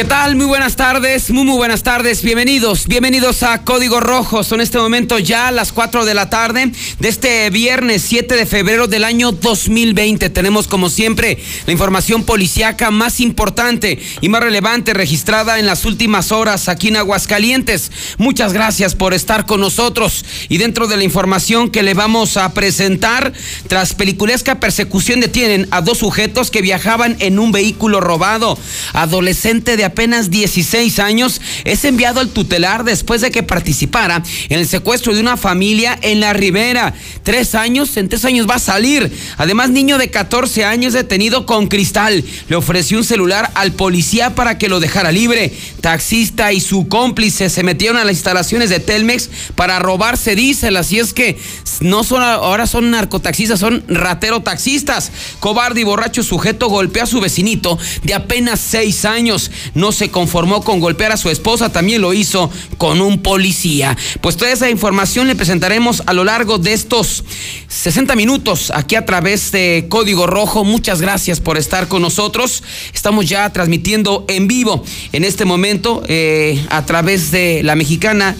¿Qué tal? Muy buenas tardes, muy muy buenas tardes, bienvenidos, bienvenidos a Código Rojo. Son este momento ya las 4 de la tarde de este viernes 7 de febrero del año 2020. Tenemos como siempre la información policiaca más importante y más relevante registrada en las últimas horas aquí en Aguascalientes. Muchas gracias por estar con nosotros y dentro de la información que le vamos a presentar, tras peliculesca persecución detienen a dos sujetos que viajaban en un vehículo robado, adolescente de apenas 16 años es enviado al tutelar después de que participara en el secuestro de una familia en la Ribera. Tres años, en tres años va a salir. Además, niño de 14 años detenido con cristal. Le ofreció un celular al policía para que lo dejara libre. Taxista y su cómplice se metieron a las instalaciones de Telmex para robarse diésel. Así es que no son ahora son narcotaxistas, son ratero taxistas. Cobarde y borracho sujeto golpea a su vecinito de apenas seis años no se conformó con golpear a su esposa, también lo hizo con un policía. Pues toda esa información le presentaremos a lo largo de estos 60 minutos aquí a través de Código Rojo. Muchas gracias por estar con nosotros. Estamos ya transmitiendo en vivo en este momento eh, a través de la mexicana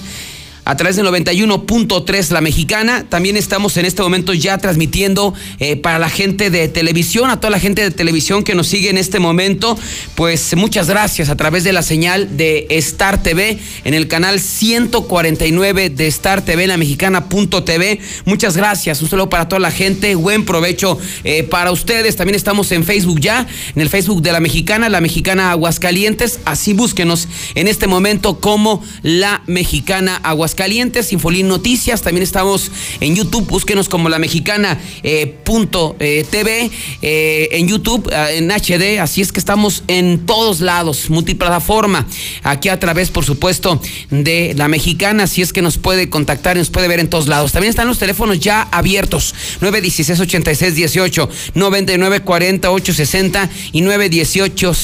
a través del 91.3 La Mexicana. También estamos en este momento ya transmitiendo eh, para la gente de televisión, a toda la gente de televisión que nos sigue en este momento. Pues muchas gracias a través de la señal de Star TV en el canal 149 de Star TV, la mexicana.tv. Muchas gracias. Un saludo para toda la gente. Buen provecho eh, para ustedes. También estamos en Facebook ya, en el Facebook de La Mexicana, La Mexicana Aguascalientes. Así búsquenos en este momento como La Mexicana Aguascalientes Calientes, Infolín Noticias. También estamos en YouTube, búsquenos como la mexicana eh, punto, eh, TV, eh, en YouTube, en HD. Así es que estamos en todos lados, multiplataforma. Aquí a través, por supuesto, de la mexicana. Así es que nos puede contactar y nos puede ver en todos lados. También están los teléfonos ya abiertos: 916 86 18, 99 48 60 y 918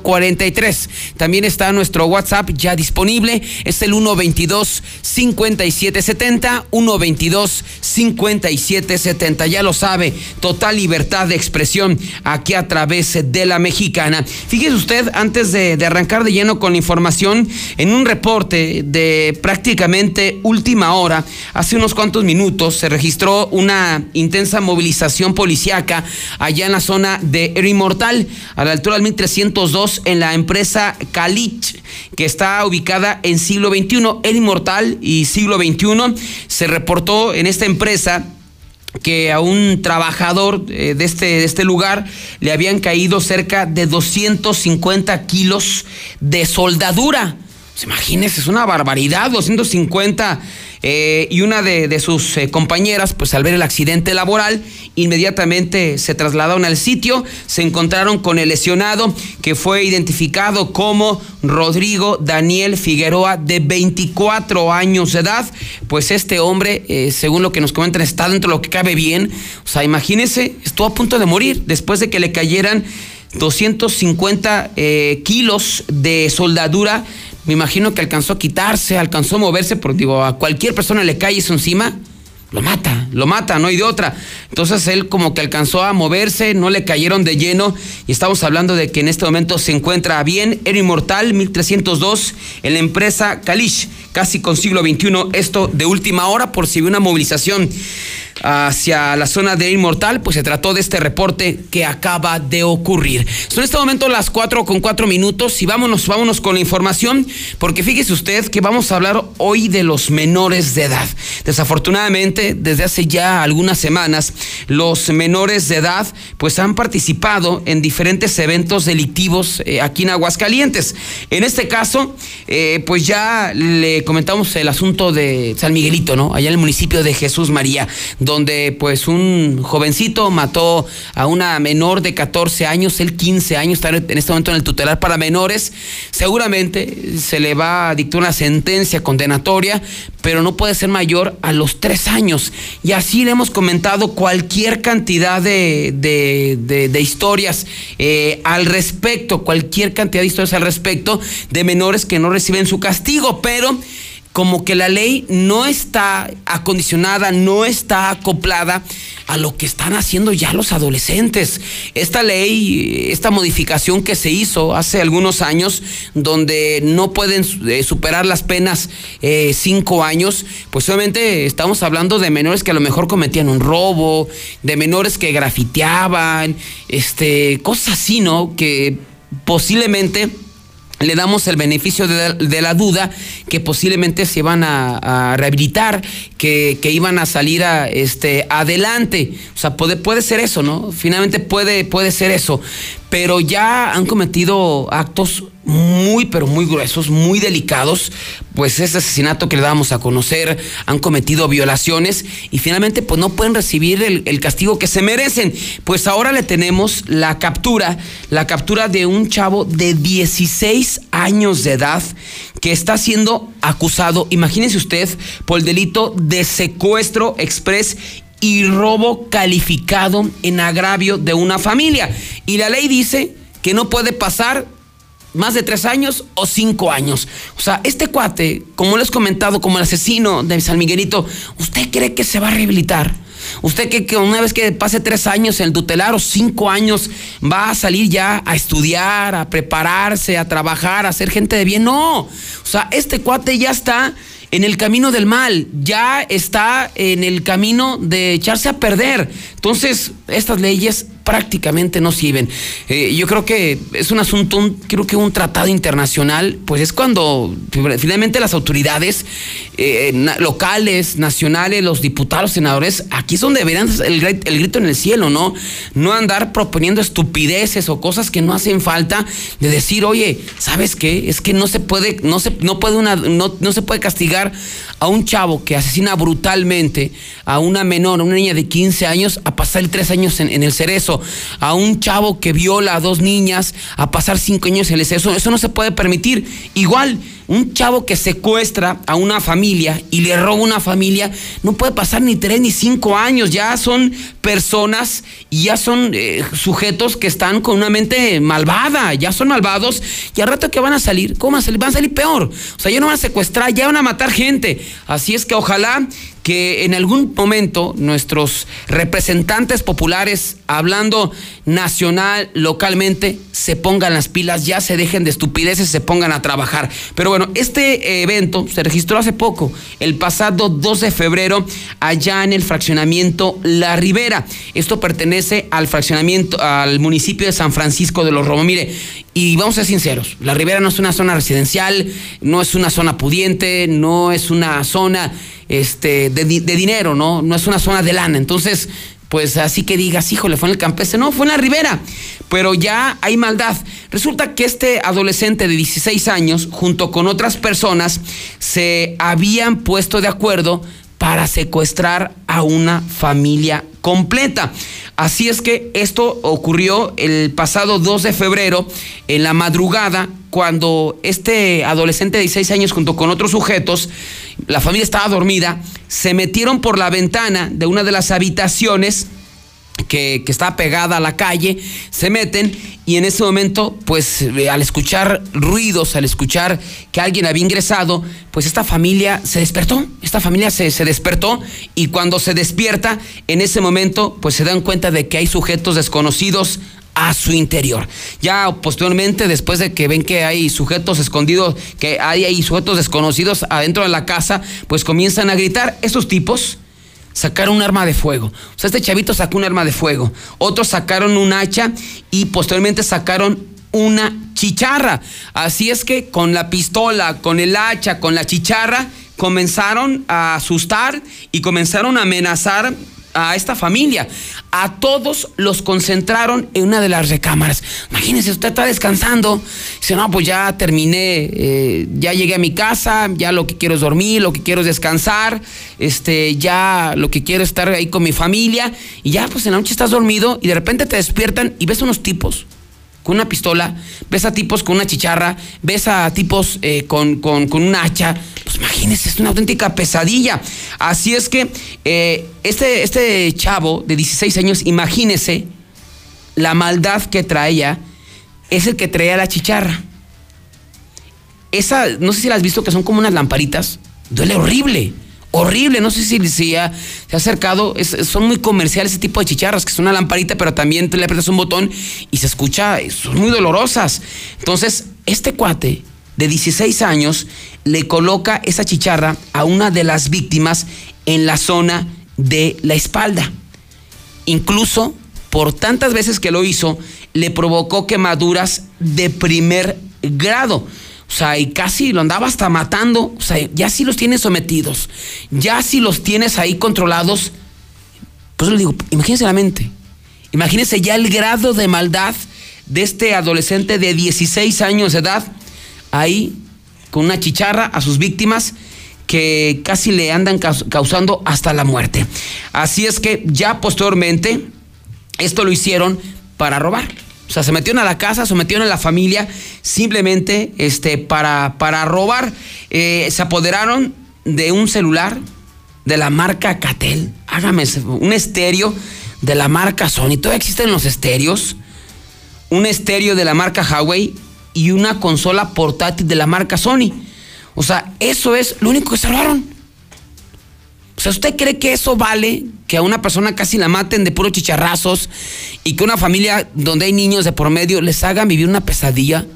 0043. También está nuestro WhatsApp ya disponible. Es el 122 5770 122 5770. Ya lo sabe, total libertad de expresión aquí a través de la mexicana. Fíjese usted, antes de, arrancar de lleno con la información, en un reporte de prácticamente última hora, hace unos cuantos minutos, se registró una intensa movilización policiaca allá en la zona de Inmortal, a la altura del 1302, en la empresa Calich, que está ubicada en siglo XXI. El Y siglo XXI, se reportó en esta empresa que a un trabajador eh, de este, de este lugar le habían caído cerca de 250 kilos de soldadura. Pues imagínense, es una barbaridad, 250 eh, y una de, sus eh, compañeras, pues al ver el accidente laboral, inmediatamente se trasladaron al sitio, se encontraron con el lesionado que fue identificado como Rodrigo Daniel Figueroa, de 24 años de edad. Pues este hombre, eh, según lo que nos comentan, está dentro de lo que cabe bien. O sea, imagínense, estuvo a punto de morir después de que le cayeran 250 kilos de soldadura me imagino que alcanzó a quitarse, alcanzó a moverse, porque digo, a cualquier persona le cae eso encima. lo mata, lo mata, no hay de otra. Entonces él como que alcanzó a moverse, no le cayeron de lleno y estamos hablando de que en este momento se encuentra bien, era inmortal, 1302, en la empresa Kalish, casi con siglo XXI, esto de última hora por si hubo una movilización hacia la zona de Inmortal, pues se trató de este reporte que acaba de ocurrir. Son en este momento las 4 con 4 minutos y vámonos, vámonos con la información, porque fíjese usted que vamos a hablar hoy de los menores de edad. Desafortunadamente, desde hace ya algunas semanas, los menores de edad pues han participado en diferentes eventos delictivos eh, aquí en Aguascalientes. En este caso, eh, pues ya le comentamos el asunto de San Miguelito, ¿no? Allá en el municipio de Jesús María donde pues un jovencito mató a una menor de 14 años, él 15 años, está en este momento en el tutelar para menores, seguramente se le va a dictar una sentencia condenatoria, pero no puede ser mayor a los tres años. Y así le hemos comentado cualquier cantidad de, de, historias eh, al respecto, cualquier cantidad de historias al respecto de menores que no reciben su castigo, pero como que la ley no está acondicionada, no está acoplada a lo que están haciendo ya los adolescentes. Esta ley, esta modificación que se hizo hace algunos años, donde no pueden eh, superar las penas eh, cinco años, pues obviamente estamos hablando de menores que a lo mejor cometían un robo, de menores que grafiteaban, este, cosas así, ¿no? Que posiblemente le damos el beneficio de, la duda que posiblemente se iban a, rehabilitar, que, iban a salir a, este, adelante. O sea, puede, puede ser eso, ¿no? Finalmente puede, puede ser eso pero ya han cometido actos muy, pero muy gruesos, muy delicados, pues ese asesinato que le damos a conocer, han cometido violaciones y finalmente pues no pueden recibir el, el, castigo que se merecen. Pues ahora le tenemos la captura, la captura de un chavo de 16 años de edad que está siendo acusado, imagínense usted, por el delito de secuestro express y robo calificado en agravio de una familia. Y la ley dice que no puede pasar más de tres años o cinco años. O sea, este cuate, como les he comentado, como el asesino de San Miguelito, ¿usted cree que se va a rehabilitar? ¿Usted cree que una vez que pase tres años en el tutelar o cinco años va a salir ya a estudiar, a prepararse, a trabajar, a ser gente de bien? No. O sea, este cuate ya está en el camino del mal, ya está en el camino de echarse a perder. Entonces, estas leyes prácticamente no sirven. Eh, yo creo que es un asunto, creo que un tratado internacional, pues es cuando finalmente las autoridades eh, locales, nacionales, los diputados, senadores, aquí es donde deberían el, el, grito en el cielo, ¿no? No andar proponiendo estupideces o cosas que no hacen falta de decir, oye, ¿sabes qué? Es que no se puede, no se, no puede una, no, no se puede castigar a un chavo que asesina brutalmente a una menor, a una niña de 15 años, a pasar tres años en, el cerezo, a un chavo que viola a dos niñas, a pasar cinco años en el cerezo. Eso no se puede permitir. Igual, un chavo que secuestra a una familia y le roba una familia, no puede pasar ni tres ni cinco años. Ya son personas y ya son eh, sujetos que están con una mente malvada, ya son malvados y al rato que van a salir, ¿cómo van a salir? Van a salir peor. O sea, ya no van a secuestrar, ya van a matar gente. Así es que ojalá que en algún momento nuestros representantes populares, hablando nacional, localmente, se pongan las pilas, ya se dejen de estupideces, se pongan a trabajar. Pero bueno, este evento se registró hace poco, el pasado 2 de febrero, allá en el fraccionamiento La Ribera. Esto pertenece al fraccionamiento, al municipio de San Francisco de los Romos. Mire, y vamos a ser sinceros, La Ribera no es una zona residencial, no es una zona pudiente, no es una zona este, de, dinero, ¿no? No es una zona de lana. Entonces, pues así que digas, híjole, fue en el campestre. No, fue en la ribera. Pero ya hay maldad. Resulta que este adolescente de 16 años, junto con otras personas, se habían puesto de acuerdo para secuestrar a una familia completa. Así es que esto ocurrió el pasado 2 de febrero, en la madrugada, cuando este adolescente de 16 años junto con otros sujetos, la familia estaba dormida, se metieron por la ventana de una de las habitaciones que, está pegada a la calle, se meten y en ese momento, pues eh, al escuchar ruidos, al escuchar que alguien había ingresado, pues esta familia se despertó, esta familia se, se, despertó y cuando se despierta, en ese momento, pues se dan cuenta de que hay sujetos desconocidos a su interior. Ya posteriormente, después de que ven que hay sujetos escondidos, que hay, hay sujetos desconocidos adentro de la casa, pues comienzan a gritar. Estos tipos sacaron un arma de fuego. O sea, este chavito sacó un arma de fuego. Otros sacaron un hacha y posteriormente sacaron una chicharra. Así es que con la pistola, con el hacha, con la chicharra, comenzaron a asustar y comenzaron a amenazar a esta familia. A todos los concentraron en una de las recámaras. Imagínense, usted está descansando. Dice, no, pues ya terminé, eh, ya llegué a mi casa, ya lo que quiero es dormir, lo que quiero es descansar, este, ya lo que quiero es estar ahí con mi familia. Y ya, pues en la noche estás dormido y de repente te despiertan y ves unos tipos con una pistola, ves a tipos con una chicharra, ves a tipos eh, con, con, con, un hacha. Pues imagínense, es una auténtica pesadilla. Así es que eh, este, este chavo de 16 años, imagínese la maldad que traía, es el que traía la chicharra. Esa, no sé si la has visto, que son como unas lamparitas. Duele horrible horrible. No sé si, si se ha acercado. son muy comerciales ese tipo de chicharras, que es una lamparita, pero también le aprietas un botón y se escucha. Son muy dolorosas. Entonces, este cuate de 16 años le coloca esa chicharra a una de las víctimas en la zona de la espalda. Incluso por tantas veces que lo hizo, le provocó quemaduras de primer grado. O sea, y casi lo andaba hasta matando. O sea, ya si los tienes sometidos, ya si los tienes ahí controlados, pues le digo, imagínense la mente. Imagínense ya el grado de maldad de este adolescente de 16 años de edad, ahí con una chicharra a sus víctimas que casi le andan causando hasta la muerte. Así es que ya posteriormente, esto lo hicieron para robar. O sea, se metieron a la casa, se metieron a la familia simplemente este, para, para robar. Eh, se apoderaron de un celular de la marca Catel. Hágame un estéreo de la marca Sony. Todavía existen los estéreos. Un estéreo de la marca Huawei y una consola portátil de la marca Sony. O sea, eso es lo único que se robaron. O sea, ¿usted cree que eso vale que a una persona casi la maten de puros chicharrazos y que una familia donde hay niños de por medio les hagan vivir una pesadilla?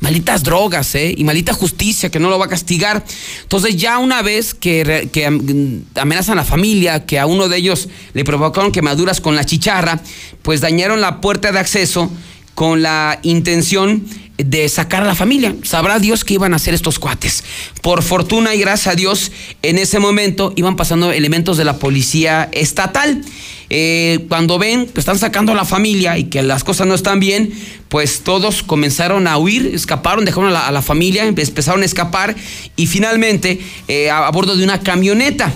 Malitas drogas, ¿eh? Y malita justicia que no lo va a castigar. Entonces ya una vez que, que amenazan a la familia, que a uno de ellos le provocaron quemaduras con la chicharra, pues dañaron la puerta de acceso con la intención de sacar a la familia. Sabrá Dios qué iban a hacer estos cuates. Por fortuna y gracias a Dios, en ese momento iban pasando elementos de la policía estatal. Eh, cuando ven que están sacando a la familia y que las cosas no están bien, pues todos comenzaron a huir, escaparon, dejaron a la, familia, empezaron a escapar y finalmente eh, a bordo de una camioneta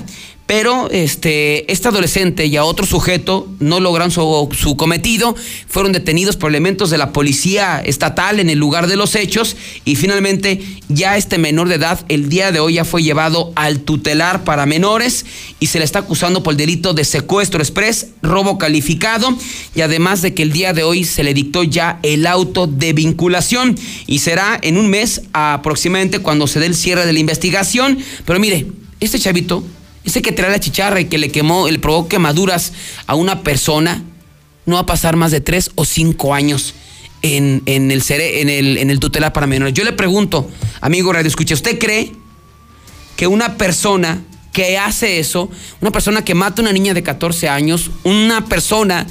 pero este, este adolescente y a otro sujeto no lograron su, cometido, fueron detenidos por elementos de la policía estatal en el lugar de los hechos. Y finalmente ya este menor de edad el día de hoy ya fue llevado al tutelar para menores y se le está acusando por el delito de secuestro express, robo calificado. Y además de que el día de hoy se le dictó ya el auto de vinculación. Y será en un mes aproximadamente cuando se dé el cierre de la investigación. Pero mire, este chavito ese que trae la chicharra y que le quemó, le provocó quemaduras a una persona, no va a pasar más de tres o cinco años en, en, el, en, el, en el tutelar para menores. Yo le pregunto, amigo Radio Escucha, ¿usted cree que una persona que hace eso, una persona que mata a una niña de 14 años, una persona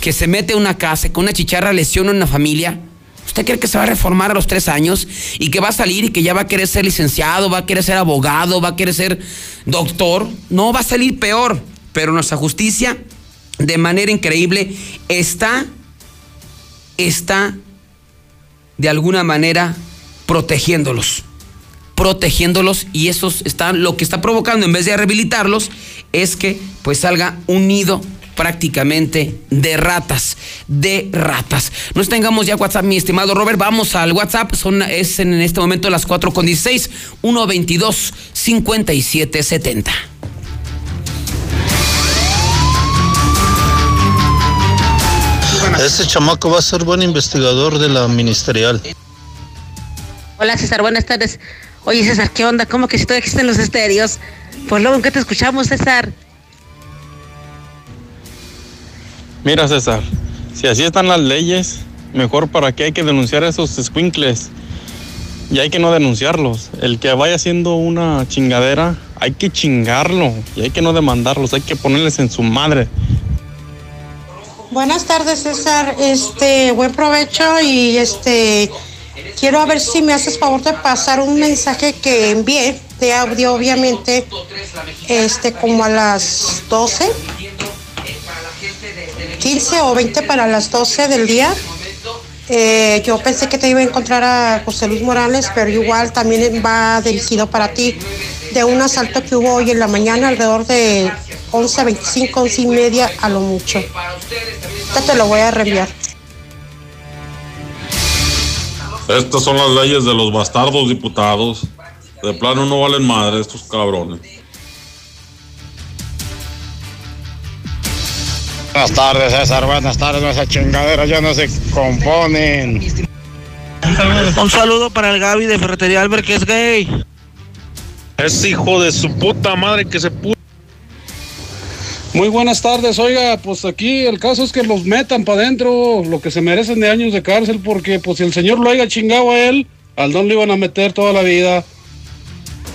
que se mete a una casa, con una chicharra lesiona a una familia, ¿Usted cree que se va a reformar a los tres años y que va a salir y que ya va a querer ser licenciado, va a querer ser abogado, va a querer ser doctor? No, va a salir peor. Pero nuestra justicia, de manera increíble, está, está de alguna manera protegiéndolos protegiéndolos y eso está lo que está provocando en vez de rehabilitarlos es que pues salga un nido prácticamente de ratas, de ratas. Nos tengamos ya WhatsApp, mi estimado Robert. Vamos al WhatsApp. Son, es en este momento las 4 con 16, 122 5770. Ese chamaco va a ser buen investigador de la ministerial. Hola César, buenas tardes. Oye César, ¿qué onda? ¿Cómo que si todavía existen los estéreos? Pues luego en qué te escuchamos, César. Mira César, si así están las leyes, mejor para qué hay que denunciar a esos squinkles. Y hay que no denunciarlos. El que vaya haciendo una chingadera, hay que chingarlo. Y hay que no demandarlos, hay que ponerles en su madre. Buenas tardes, César. Este, buen provecho y este quiero a ver si me haces favor de pasar un mensaje que envié de audio, obviamente, este, como a las 12, 15 o 20 para las 12 del día. Eh, yo pensé que te iba a encontrar a José Luis Morales, pero igual también va dirigido para ti de un asalto que hubo hoy en la mañana alrededor de 11, 25, 11 y media a lo mucho. Ya te lo voy a reenviar. Estas son las leyes de los bastardos diputados. De plano no valen madre estos cabrones. Buenas tardes, César. Buenas tardes. Esas chingaderas ya no se componen. Un saludo para el Gaby de Ferretería Albert, que es gay. Es hijo de su puta madre que se puso. Muy buenas tardes, oiga, pues aquí el caso es que los metan para adentro, lo que se merecen de años de cárcel, porque pues si el señor lo haya chingado a él, al don le iban a meter toda la vida.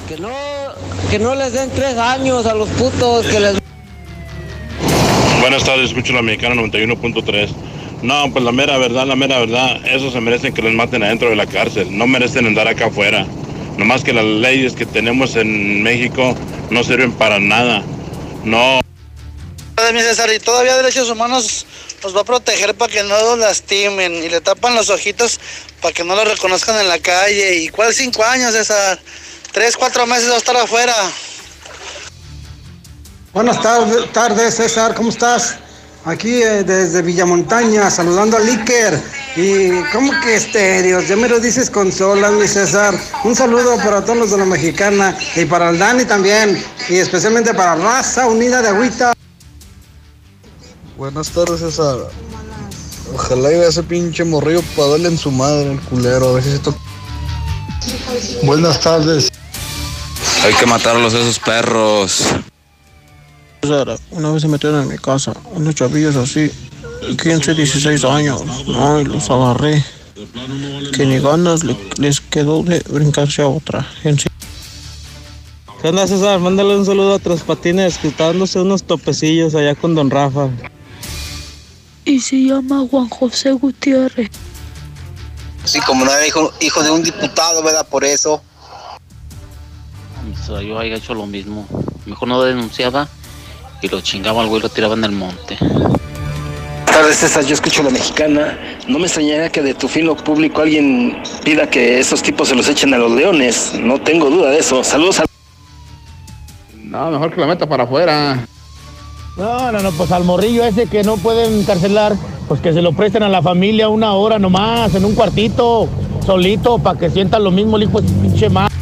Que no, que no les den tres años a los putos, que les... Buenas tardes, escucho la mexicana 91.3. No, pues la mera verdad, la mera verdad, esos se merecen que les maten adentro de la cárcel, no merecen andar acá afuera. Nomás que las leyes que tenemos en México no sirven para nada. No. mi César, y todavía Derechos Humanos los va a proteger para que no los lastimen y le tapan los ojitos para que no lo reconozcan en la calle. ¿Y cuál cinco años, César? Tres, cuatro meses va a estar afuera. Buenas tardes, tardes César, ¿cómo estás? Aquí eh, desde Villamontaña, saludando al Iker. Y ¿cómo que estéreos? Ya me lo dices consolas, mi César. Un saludo para todos los de la mexicana y para el Dani también. Y especialmente para Raza Unida de Agüita. Buenas tardes, César. Ojalá iba ese pinche morrillo para darle en su madre el culero. A ver si se toca. Buenas tardes. Hay que matarlos a esos perros. César, una vez se metieron en mi casa, unos chavillos así, 15, 16 años, no, y los agarré. Que ni ganas le- les quedó de brincarse a otra. En sí. ¿Qué onda, César? Mándale un saludo a Traspatines, que está dándose unos topecillos allá con Don Rafa. Y se llama Juan José Gutiérrez. Sí, como no era hijo, hijo de un diputado, ¿verdad? Por eso. Yo haya hecho lo mismo. Mejor no denunciaba y lo chingaba al güey y lo tiraba en el monte. Buenas tardes, César. Yo escucho la mexicana. No me extrañaría que de tu filo público alguien pida que esos tipos se los echen a los leones. No tengo duda de eso. Saludos a. No, mejor que la meta para afuera. No, no, no, pues al morrillo ese que no pueden encarcelar, pues que se lo presten a la familia una hora nomás, en un cuartito, solito, para que sientan lo mismo el hijo de pinche madre.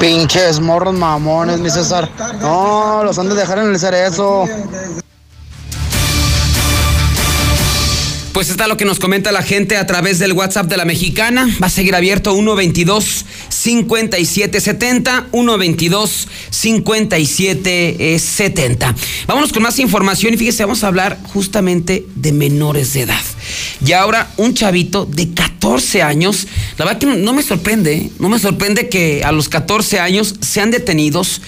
Pinches morros mamones, mi César. No, los han de dejar en el cerezo. Pues está lo que nos comenta la gente a través del WhatsApp de la mexicana. Va a seguir abierto 122 5770 122 5770. Vámonos con más información y fíjese, vamos a hablar justamente de menores de edad. Y ahora un chavito de 14 años, la verdad que no, me sorprende, no me sorprende que a los 14 años sean detenidos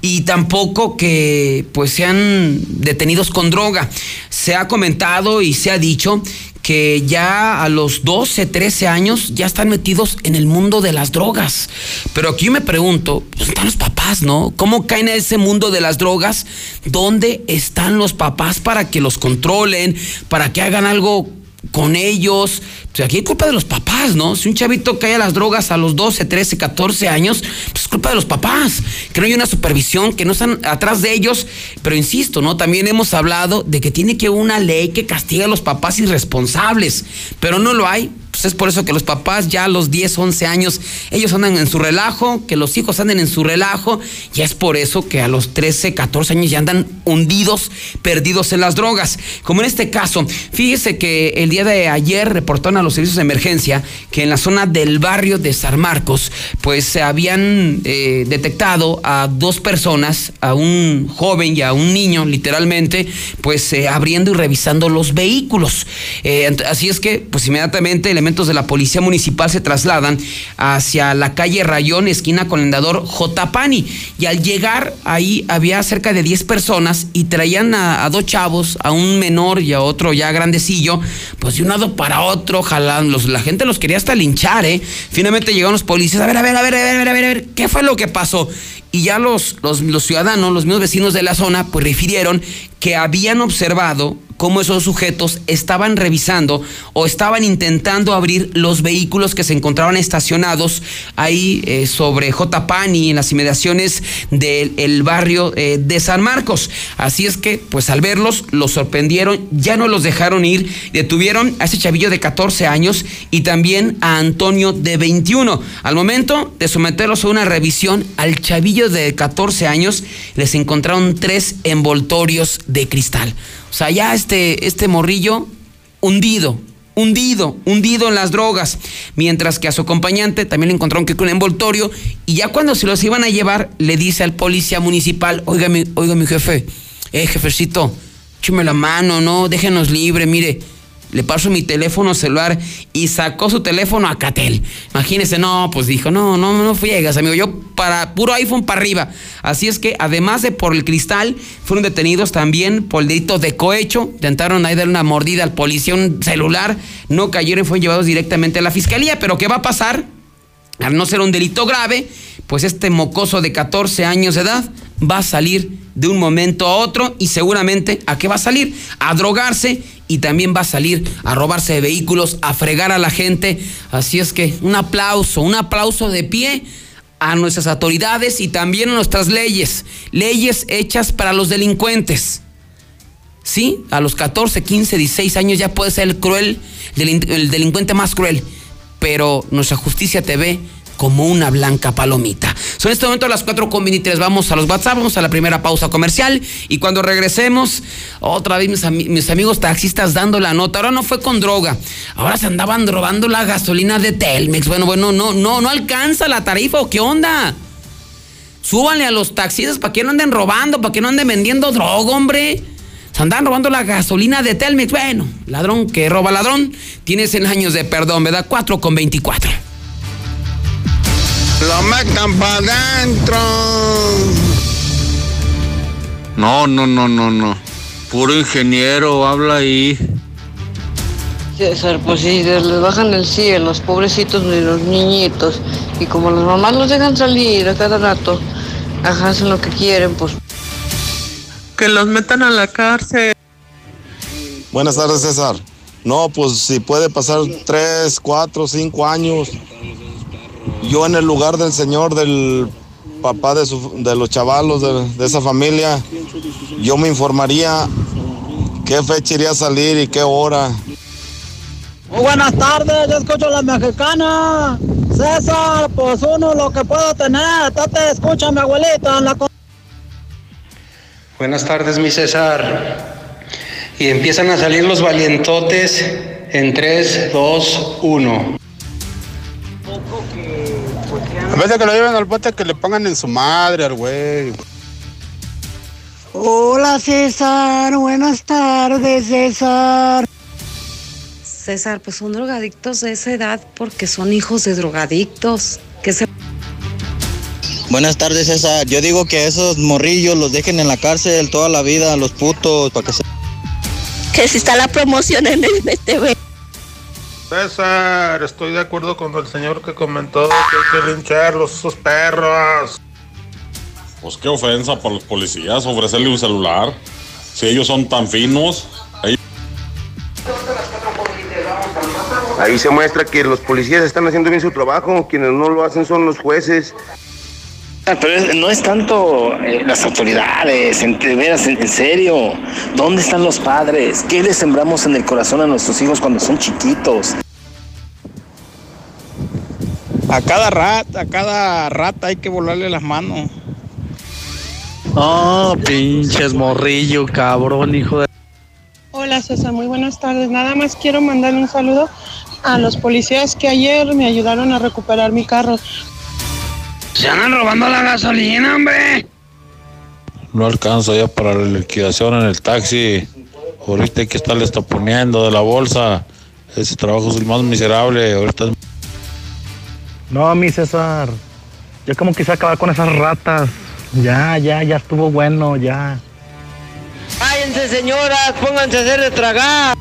y tampoco que pues sean detenidos con droga. Se ha comentado y se ha dicho que ya a los 12, 13 años ya están metidos en el mundo de las drogas. Pero aquí me pregunto, ¿dónde están los papás, no? ¿Cómo caen a ese mundo de las drogas? ¿Dónde están los papás para que los controlen, para que hagan algo con ellos. Pues aquí hay culpa de los papás, ¿no? Si un chavito cae a las drogas a los 12, 13, 14 años, pues es culpa de los papás. Que no hay una supervisión, que no están atrás de ellos. Pero insisto, ¿no? También hemos hablado de que tiene que haber una ley que castigue a los papás irresponsables. Pero no lo hay Pues es por eso que los papás ya a los 10, 11 años, ellos andan en su relajo, que los hijos anden en su relajo, y es por eso que a los 13, 14 años ya andan hundidos, perdidos en las drogas. Como en este caso, fíjese que el día de ayer reportaron a los servicios de emergencia que en la zona del barrio de San Marcos, pues se habían eh, detectado a dos personas, a un joven y a un niño, literalmente, pues eh, abriendo y revisando los vehículos. Eh, así es que, pues inmediatamente el elementos de la Policía Municipal se trasladan hacia la calle Rayón, esquina con el andador J. Pani. Y al llegar ahí había cerca de 10 personas y traían a, dos chavos, a un menor y a otro ya grandecillo, pues de un lado para otro, jalando. La gente los quería hasta linchar, ¿eh? Finalmente llegaron los policías, a ver, a ver, a ver, a ver, a ver, a ver, a ver, ¿qué fue lo que pasó? Y ya los, los, los ciudadanos, los mismos vecinos de la zona, pues refirieron que habían observado cómo esos sujetos estaban revisando o estaban intentando abrir los vehículos que se encontraban estacionados ahí eh, sobre J. Pani, en las inmediaciones del barrio eh, de San Marcos. Así es que, pues al verlos, los sorprendieron, ya no los dejaron ir, detuvieron a ese chavillo de 14 años y también a Antonio de 21. Al momento de someterlos a una revisión, al chavillo de 14 años les encontraron tres envoltorios de cristal. O sea, ya este, este morrillo hundido, hundido, hundido en las drogas. Mientras que a su acompañante también le encontraron que con un envoltorio. Y ya cuando se los iban a llevar, le dice al policía municipal: Oiga, mi, oiga, mi jefe, eh, jefecito, écheme la mano, no, déjenos libre, mire le paso mi teléfono celular y sacó su teléfono a Catel. Imagínese, no, pues dijo, no, no, no friegas, amigo, yo para puro iPhone para arriba. Así es que además de por el cristal, fueron detenidos también por el delito de cohecho, intentaron ahí dar una mordida al policía, un celular, no cayeron fueron llevados directamente a la fiscalía, pero ¿qué va a pasar? Al no ser un delito grave, pues este mocoso de 14 años de edad va a salir de un momento a otro y seguramente a qué va a salir? A drogarse y también va a salir a robarse de vehículos, a fregar a la gente. Así es que un aplauso, un aplauso de pie a nuestras autoridades y también a nuestras leyes, leyes hechas para los delincuentes. Sí, a los 14, 15, 16 años ya puede ser el cruel, el delincuente más cruel, pero nuestra justicia te ve como una blanca palomita. Son en este momento las 4 con 23. Vamos a los WhatsApp, vamos a la primera pausa comercial y cuando regresemos, otra vez mis, amigos taxistas dando la nota. Ahora no fue con droga, ahora se andaban robando la gasolina de Telmex. Bueno, bueno, no, no, no alcanza la tarifa o qué onda. Súbanle a los taxistas para que no anden robando, para que no anden vendiendo droga, hombre. Se andan robando la gasolina de Telmex. Bueno, ladrón que roba ladrón, tiene 100 años de perdón, ¿verdad? 4 con 24. Lo metan para adentro. No, no, no, no, no. Puro ingeniero, habla ahí. César, pues si les bajan el cielo, los pobrecitos de los niñitos, y como las mamás los dejan salir a cada rato, hacen lo que quieren, pues. Que los metan a la cárcel. Buenas tardes, César. No, pues si puede pasar tres, cuatro, cinco años, yo en el lugar del señor, del papá de, de los chavalos de, esa familia, yo me informaría qué fecha iría a salir y qué hora. Muy buenas tardes, yo escucho a la mexicana. César, pues uno lo que puedo tener, te escucha mi abuelita. Buenas tardes, mi César. Y empiezan a salir los valientotes en 3, 2, 1. En vez de que lo lleven al bote, que le pongan en su madre al güey. Hola César, buenas tardes César. César, pues son drogadictos de esa edad porque son hijos de drogadictos. Que se... Buenas tardes César, yo digo que esos morrillos los dejen en la cárcel toda la vida, los putos, para que se... Que si está la promoción en el BTV. César, estoy de acuerdo con el señor que comentó que hay que lincharlos, esos perros. Pues qué ofensa para los policías ofrecerle un celular. Si ellos son tan finos. Ahí... ahí se muestra que los policías están haciendo bien su trabajo. Quienes no lo hacen son los jueces. Ah, pero no es tanto eh, las autoridades, en, veras, en, serio. ¿Dónde están los padres? ¿Qué les sembramos en el corazón a nuestros hijos cuando son chiquitos? A cada rata, a cada rata hay que volarle las manos. Oh, pinches morrillo, cabrón, hijo de... Hola César, muy buenas tardes. Nada más quiero mandarle un saludo a los policías que ayer me ayudaron a recuperar mi carro. Se andan robando la gasolina, hombre. No alcanzo ya para la liquidación en el taxi. Ahorita hay que estarle está poniendo de la bolsa. Ese trabajo es el más miserable. Ahorita es No, mi César. Yo como quise acabar con esas ratas. Ya, ya, ya estuvo bueno, ya. Cállense, señoras, pónganse a hacer de tragar.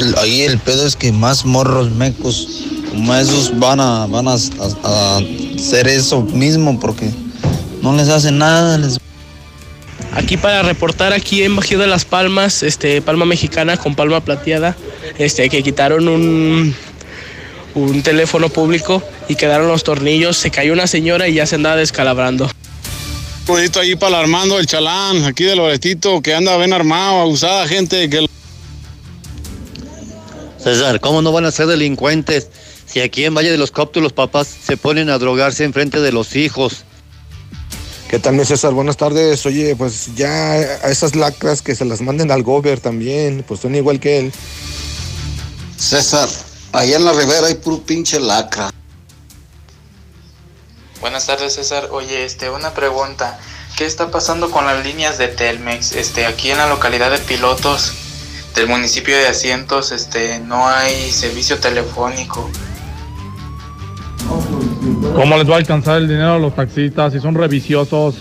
El- ahí el pedo es que más morros mecos como esos van a, van a, a- a hacer eso mismo porque no les hace nada. Les... Aquí para reportar aquí en Bajío de las Palmas, este, palma mexicana con palma plateada, este, que quitaron un, un teléfono público y quedaron los tornillos, se cayó una señora y ya se andaba descalabrando. Saludito ahí para el Armando, el chalán, aquí de Loretito, que anda bien armado, abusada gente que... César, ¿cómo no van a ser delincuentes si aquí en Valle de los Coptos los papás se ponen a drogarse en frente de los hijos? ¿Qué tal, mi César? Buenas tardes. Oye, pues ya a esas lacras que se las manden al gober también, pues son igual que él. César, allá en la ribera hay puro pinche lacra. Buenas tardes, César. Oye, este, una pregunta. ¿Qué está pasando con las líneas de Telmex? Este, aquí en la localidad de Pilotos del municipio de Asientos, este, no hay servicio telefónico. ¿Cómo les va a alcanzar el dinero a los taxistas si son reviciosos?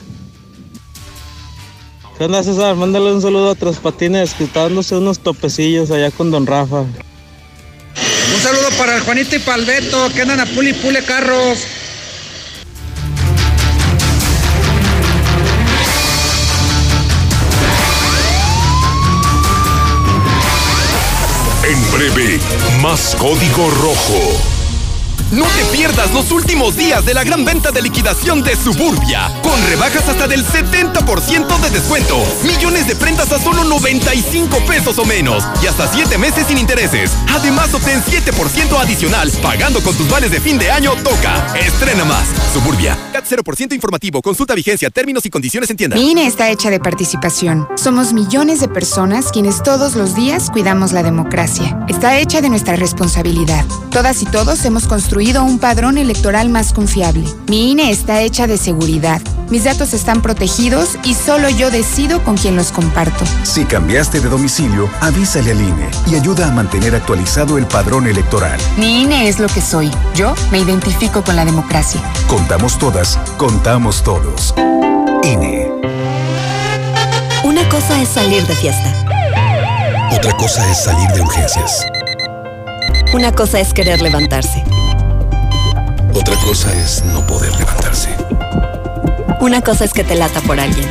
¿Qué onda, César? Mándale un saludo a Traspatines, que está dándose unos topecillos allá con Don Rafa. Un saludo para el Juanito y para el Beto, que andan a puli pule carros. Breve, más código rojo. No te pierdas los últimos días de la gran venta de liquidación de Suburbia, con rebajas hasta del 70% de descuento, millones de prendas a solo 95 pesos o menos y hasta 7 meses sin intereses. Además, obtén 7% adicional pagando con tus vales de fin de año Toca. Estrena más. Suburbia. CAT 0% informativo. Consulta vigencia, términos y condiciones en tienda. INE está hecha de participación. Somos millones de personas quienes todos los días cuidamos la democracia. Está hecha de nuestra responsabilidad. Todas y todos hemos construido un padrón electoral más confiable. Mi INE está hecha de seguridad. Mis datos están protegidos y solo yo decido con quién los comparto. Si cambiaste de domicilio, avísale al INE y ayuda a mantener actualizado el padrón electoral. Mi INE es lo que soy. Yo me identifico con la democracia. Contamos todas, contamos todos. INE. Una cosa es salir de fiesta. Otra cosa es salir de urgencias. Una cosa es querer levantarse. Otra cosa es no poder levantarse. Una cosa es que te lata por alguien.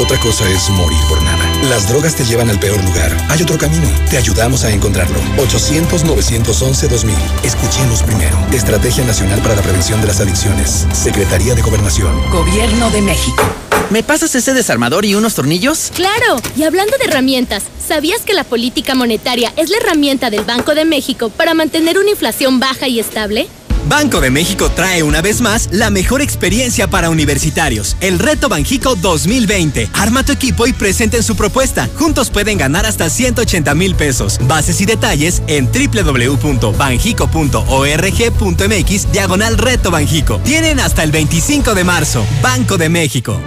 Otra cosa es morir por nada. Las drogas te llevan al peor lugar. Hay otro camino. Te ayudamos a encontrarlo. 800-911-2000. Escuchemos primero. Estrategia Nacional para la Prevención de las Adicciones. Secretaría de Gobernación. Gobierno de México. ¿Me pasas ese desarmador y unos tornillos? Claro, y hablando de herramientas, ¿sabías que la política monetaria es la herramienta del Banco de México para mantener una inflación baja y estable? Banco de México trae una vez más la mejor experiencia para universitarios, el Reto Banjico 2020. Arma tu equipo y presenten su propuesta. Juntos pueden ganar hasta 180 mil pesos. Bases y detalles en www.banjico.org.mx diagonal Reto Banjico. Tienen hasta el 25 de marzo. Banco de México.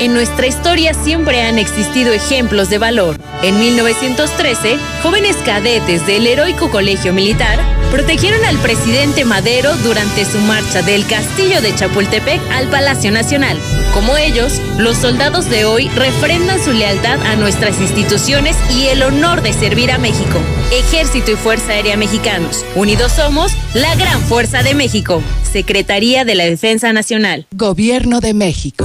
En nuestra historia siempre han existido ejemplos de valor. En 1913, jóvenes cadetes del heroico colegio militar protegieron al presidente Madero durante su marcha del castillo de Chapultepec al Palacio Nacional. Como ellos, los soldados de hoy refrendan su lealtad a nuestras instituciones y el honor de servir a México. Ejército y Fuerza Aérea Mexicanos. Unidos somos la gran fuerza de México. Secretaría de la Defensa Nacional. Gobierno de México.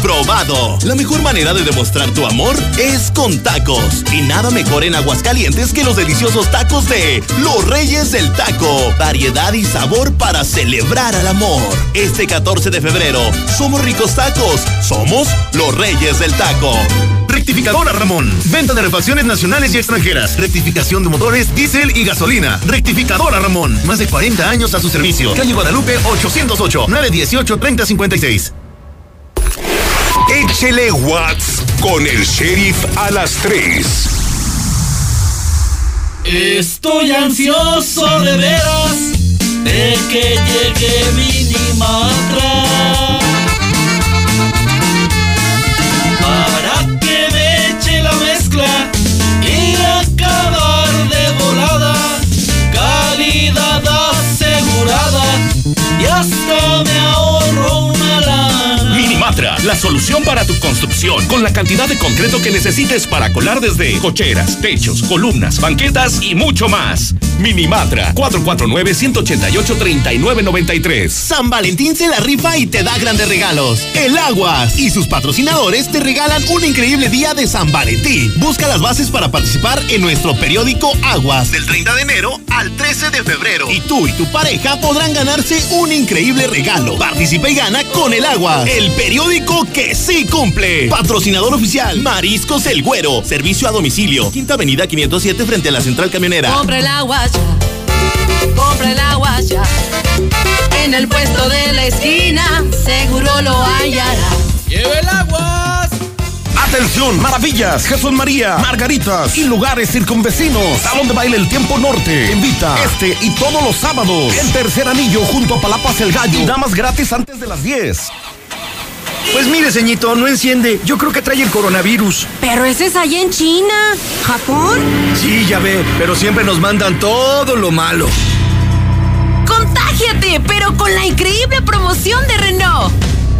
Comprobado. La mejor manera de demostrar tu amor es con tacos. Y nada mejor en Aguascalientes que los deliciosos tacos de Los Reyes del Taco. Variedad y sabor para celebrar al amor. Este 14 de febrero, somos ricos tacos. Somos los Reyes del Taco. Rectificadora Ramón. Venta de refacciones nacionales y extranjeras. Rectificación de motores, diésel y gasolina. Rectificadora Ramón. Más de 40 años a su servicio. Calle Guadalupe 808 918 3056. Échele Watts con el sheriff a las 3. Estoy ansioso de veras de que llegue Minimatra para que me eche la mezcla y acabar de volada, calidad asegurada y hasta la solución para tu construcción, con la cantidad de concreto que necesites para colar desde cocheras, techos, columnas, banquetas y mucho más. Minimatra, 449-188-3993. San Valentín se la rifa y te da grandes regalos. El Aguas y sus patrocinadores te regalan un increíble día de San Valentín. Busca las bases para participar en nuestro periódico Aguas del 30 de enero al 13 de febrero. Y tú y tu pareja podrán ganarse un increíble regalo. Participa y gana con el Aguas, el periódico que sí cumple. Patrocinador oficial Mariscos El Güero. Servicio a domicilio. Quinta Avenida 507 frente a la Central Camionera. Compra el agua ya. Compra el agua ya. En el puesto de la esquina, seguro lo hallará. ¡Lleva el agua! Atención, maravillas, Jesús María, Margaritas y lugares circunvecinos. Salón de baile El Tiempo Norte. Invita este y todos los sábados. El tercer anillo junto a Palapas El Gallo. Damas gratis antes de las 10. Pues mire, ceñito, no enciende. Yo creo que trae el coronavirus. Pero ese es allá en China. ¿Japón? Sí, ya ve, pero siempre nos mandan todo lo malo. ¡Contágiate! Pero con la increíble promoción de Renault.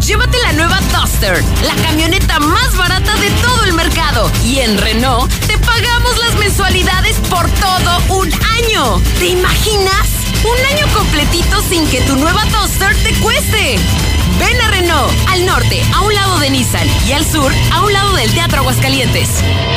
Llévate la nueva Duster, la camioneta más barata de todo el mercado. Y en Renault te pagamos las mensualidades por todo un año. ¿Te imaginas? Un año completito sin que tu nueva Duster te cueste. Ven a Renault, al norte, a un lado de Nissan, y al sur, a un lado del Teatro Aguascalientes.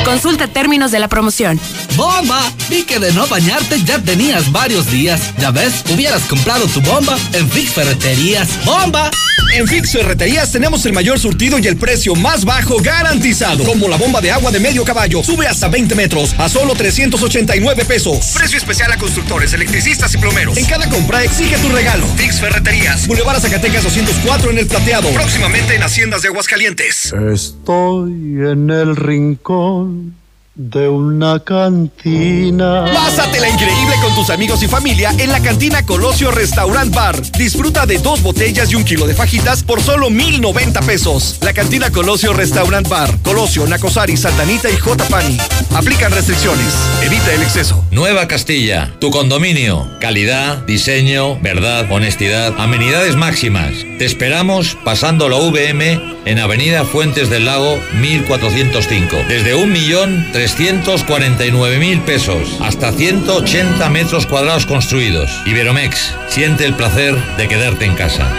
Consulta términos de la promoción. ¡Bomba! Vi que de no bañarte ya tenías varios días. Ya ves, hubieras comprado tu bomba en Fix Ferreterías. ¡Bomba! En Fix Ferreterías tenemos el mayor surtido y el precio más bajo garantizado. Como la bomba de agua de medio caballo. Sube hasta 20 metros a solo 389 pesos. Precio especial a constructores, electricistas y plomeros. En cada compra exige tu regalo. Fix Ferreterías. Boulevard Zacatecas 204 en el Plateado. Próximamente en Haciendas de Aguascalientes. Estoy en el rincón de una cantina. Pásatela increíble con tus amigos y familia en la cantina Colosio Restaurant Bar. Disfruta de dos botellas y un kilo de fajitas por solo 1090 pesos. La cantina Colosio Restaurant Bar. Colosio, Nacosari, Santanita y J. Pani. Aplican restricciones. Evita el exceso. Nueva Castilla, tu condominio. Calidad, diseño, verdad, honestidad, amenidades máximas. Te esperamos pasando la VM en Avenida Fuentes del Lago 1405. Desde un millón 349 mil pesos hasta 180 metros cuadrados construidos. Iberomex, siente el placer de quedarte en casa.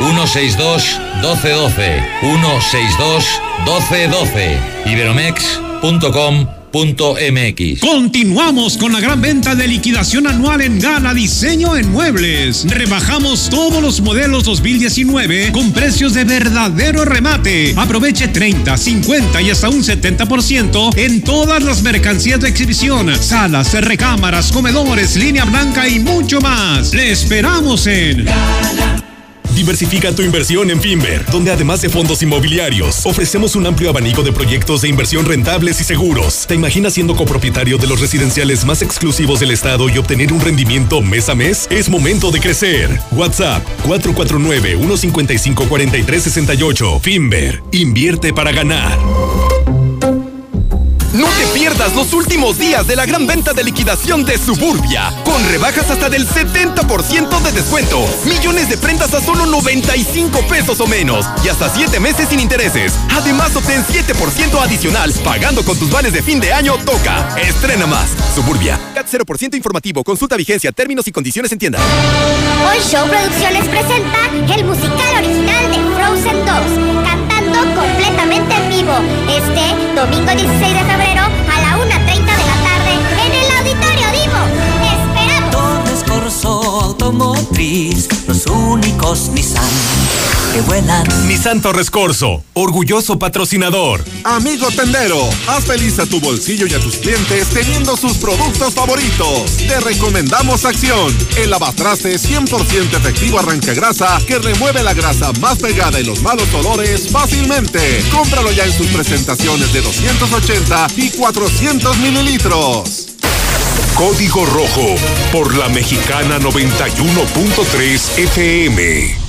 162 1212 162 1212 iberomex.com MX. Continuamos con la gran venta de liquidación anual en Gala Diseño en Muebles. Rebajamos todos los modelos 2019 con precios de verdadero remate. Aproveche 30, 50 y hasta un 70% en todas las mercancías de exhibición, salas, recámaras, comedores, línea blanca y mucho más. Le esperamos en Diversifica tu inversión en Finver, donde además de fondos inmobiliarios, ofrecemos un amplio abanico de proyectos de inversión rentables y seguros. ¿Te imaginas siendo copropietario de los residenciales más exclusivos del estado y obtener un rendimiento mes a mes? Es momento de crecer. WhatsApp 449-155-4368. Finver, invierte para ganar. No te pierdas los últimos días de la gran venta de liquidación de Suburbia, con rebajas hasta del 70% de descuento, millones de prendas a solo 95 pesos o menos y hasta 7 meses sin intereses. Además, obtén 7% adicional pagando con tus vales de fin de año Toca. Estrena más. Suburbia. CAT 0% informativo. Consulta vigencia, términos y condiciones en tienda. Hoy Show Producciones presenta el musical original de Frozen 2, cantando completamente en vivo. Este domingo 16 de febrero a la 1.30 de la tarde en el Auditorio Divo. ¡Esperamos! Torres Corso Automotriz, los únicos Nissan que vuelan. Nissan Torres Corso, orgulloso patrocinador. Amigo tendero, haz feliz a tu bolsillo y a tus clientes teniendo sus productos favoritos. Te recomendamos Acción, el lavatraste 100% efectivo arranca grasa que remueve la grasa más pegada y los malos olores fácilmente. Cómpralo ya en sus presentaciones de 280 y 400 mililitros. Código Rojo por la Mexicana 91.3 FM.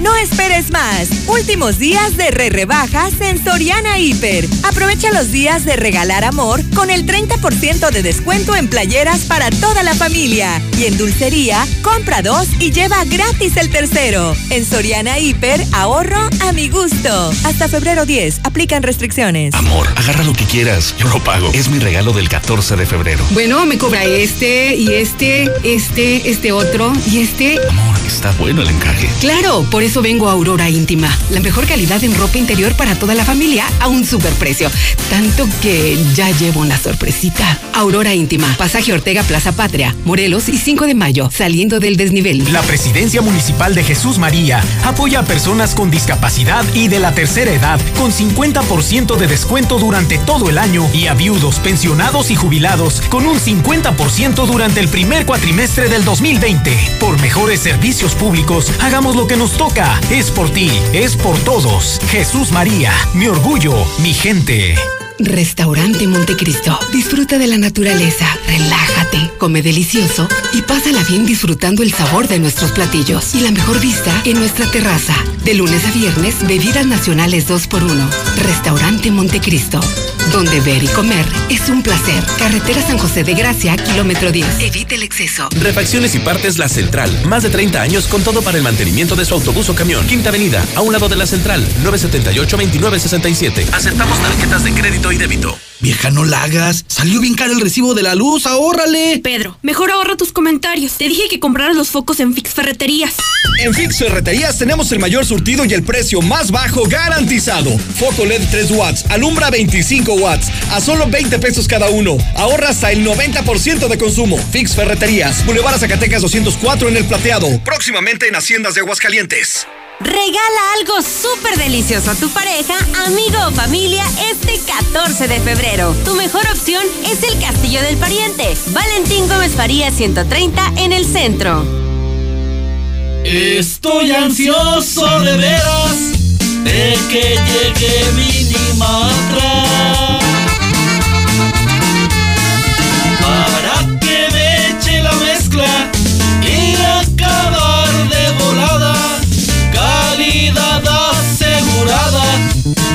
No esperes más. Últimos días de re rebajas en Soriana Hiper. Aprovecha los días de regalar amor con el 30% de descuento en playeras para toda la familia. Y en dulcería, compra dos y lleva gratis el tercero. En Soriana Hiper, ahorro a mi gusto. Hasta febrero 10, aplican restricciones. Amor, agarra lo que quieras. Yo lo pago. Es mi regalo del 14 de febrero. Bueno, me cobra este y este, este, este otro y este. Amor, está bueno el encaje. Claro, por eso vengo a Aurora Íntima. La mejor calidad en ropa interior para toda la familia a un superprecio. Tanto que ya llevo una sorpresita. Aurora Íntima, Pasaje Ortega Plaza Patria, Morelos y 5 de mayo, saliendo del desnivel. La Presidencia Municipal de Jesús María apoya a personas con discapacidad y de la tercera edad con 50% de descuento durante todo el año y a viudos, pensionados y jubilados con un 50% durante el primer cuatrimestre del 2020. Por mejores servicios públicos, hagamos lo que nos toca. Es por ti, es por todos. Jesús María, mi orgullo, mi gente. Restaurante Montecristo. Disfruta de la naturaleza, relájate, come delicioso y pásala bien disfrutando el sabor de nuestros platillos y la mejor vista en nuestra terraza. De lunes a viernes, bebidas nacionales 2x1. Restaurante Montecristo. Donde ver y comer es un placer. Carretera San José de Gracia, kilómetro 10. Evite el exceso. Refacciones y partes La Central. Más de 30 años con todo para el mantenimiento de su autobús o camión. Quinta Avenida, a un lado de La Central. 978-2967. Aceptamos tarjetas de crédito y débito. Vieja, no la hagas. Salió bien caro el recibo de la luz, ahórrale. Pedro, mejor ahorra tus comentarios. Te dije que compraras los focos en Fix Ferreterías. En Fix Ferreterías tenemos el mayor surtido y el precio más bajo garantizado. Foco LED 3 watts, alumbra 25 watts, a solo 20 pesos cada uno. Ahorra hasta el 90% de consumo. Fix Ferreterías, Boulevard Zacatecas 204 en el Plateado. Próximamente en Haciendas de Aguascalientes. Regala algo súper delicioso a tu pareja, amigo o familia este 14 de febrero. Tu mejor opción es el Castillo del Pariente. Valentín Gómez Faría 130 en el centro. Estoy ansioso de veras de que llegue Minimatra. Para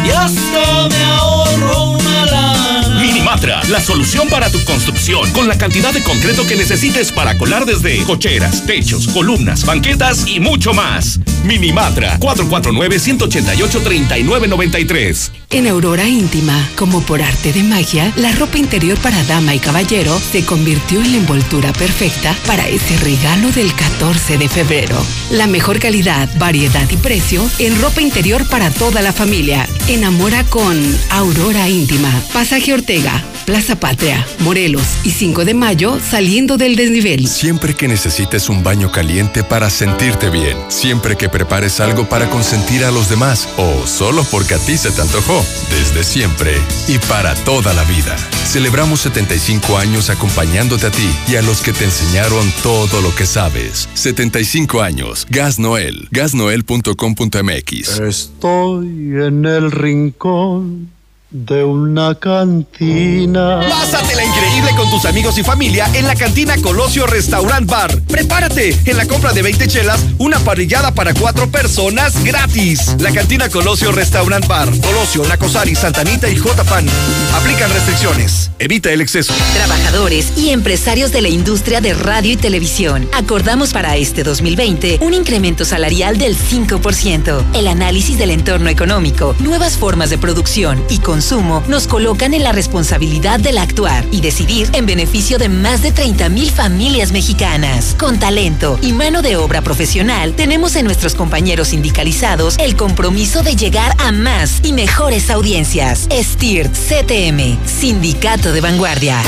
y hasta me ahorro una lana. Minimatra, la solución para tu construcción con la cantidad de concreto que necesites para colar desde cocheras, techos, columnas, banquetas y mucho más. Minimatra, 449-188-3993. En Aurora Íntima, como por arte de magia, la ropa interior para dama y caballero se convirtió en la envoltura perfecta para ese regalo del 14 de febrero. La mejor calidad, variedad y precio en ropa interior para toda la familia. Enamora con Aurora Íntima. Pasaje Ortega, Plaza Patria, Morelos y 5 de mayo saliendo del desnivel. Siempre que necesites un baño caliente para sentirte bien, siempre que prepares algo para consentir a los demás o solo porque a ti se te antojó, desde siempre y para toda la vida. Celebramos 75 años acompañándote a ti y a los que te enseñaron todo lo que sabes. 75 años. Gas Noel. Gasnoel.com.mx. Estoy en el rincón de una cantina. Pásatela increíble increíble con tus amigos y familia en la cantina Colosio Restaurant Bar. Prepárate, en la compra de 20 chelas, una parrillada para cuatro personas gratis. La cantina Colosio Restaurant Bar. Colosio, Nacosari, Santanita y Jotapan. Aplican restricciones. Evita el exceso. Trabajadores y empresarios de la industria de radio y televisión. Acordamos para este 2020 un incremento salarial del 5%. El análisis del entorno económico, nuevas formas de producción y consumo nos colocan en la responsabilidad del actuar y decidir en beneficio de más de 30 mil familias mexicanas. Con talento y mano de obra profesional, tenemos en nuestros compañeros sindicalizados el compromiso de llegar a más y mejores audiencias. STIRT CTM, Sindicato de Vanguardia.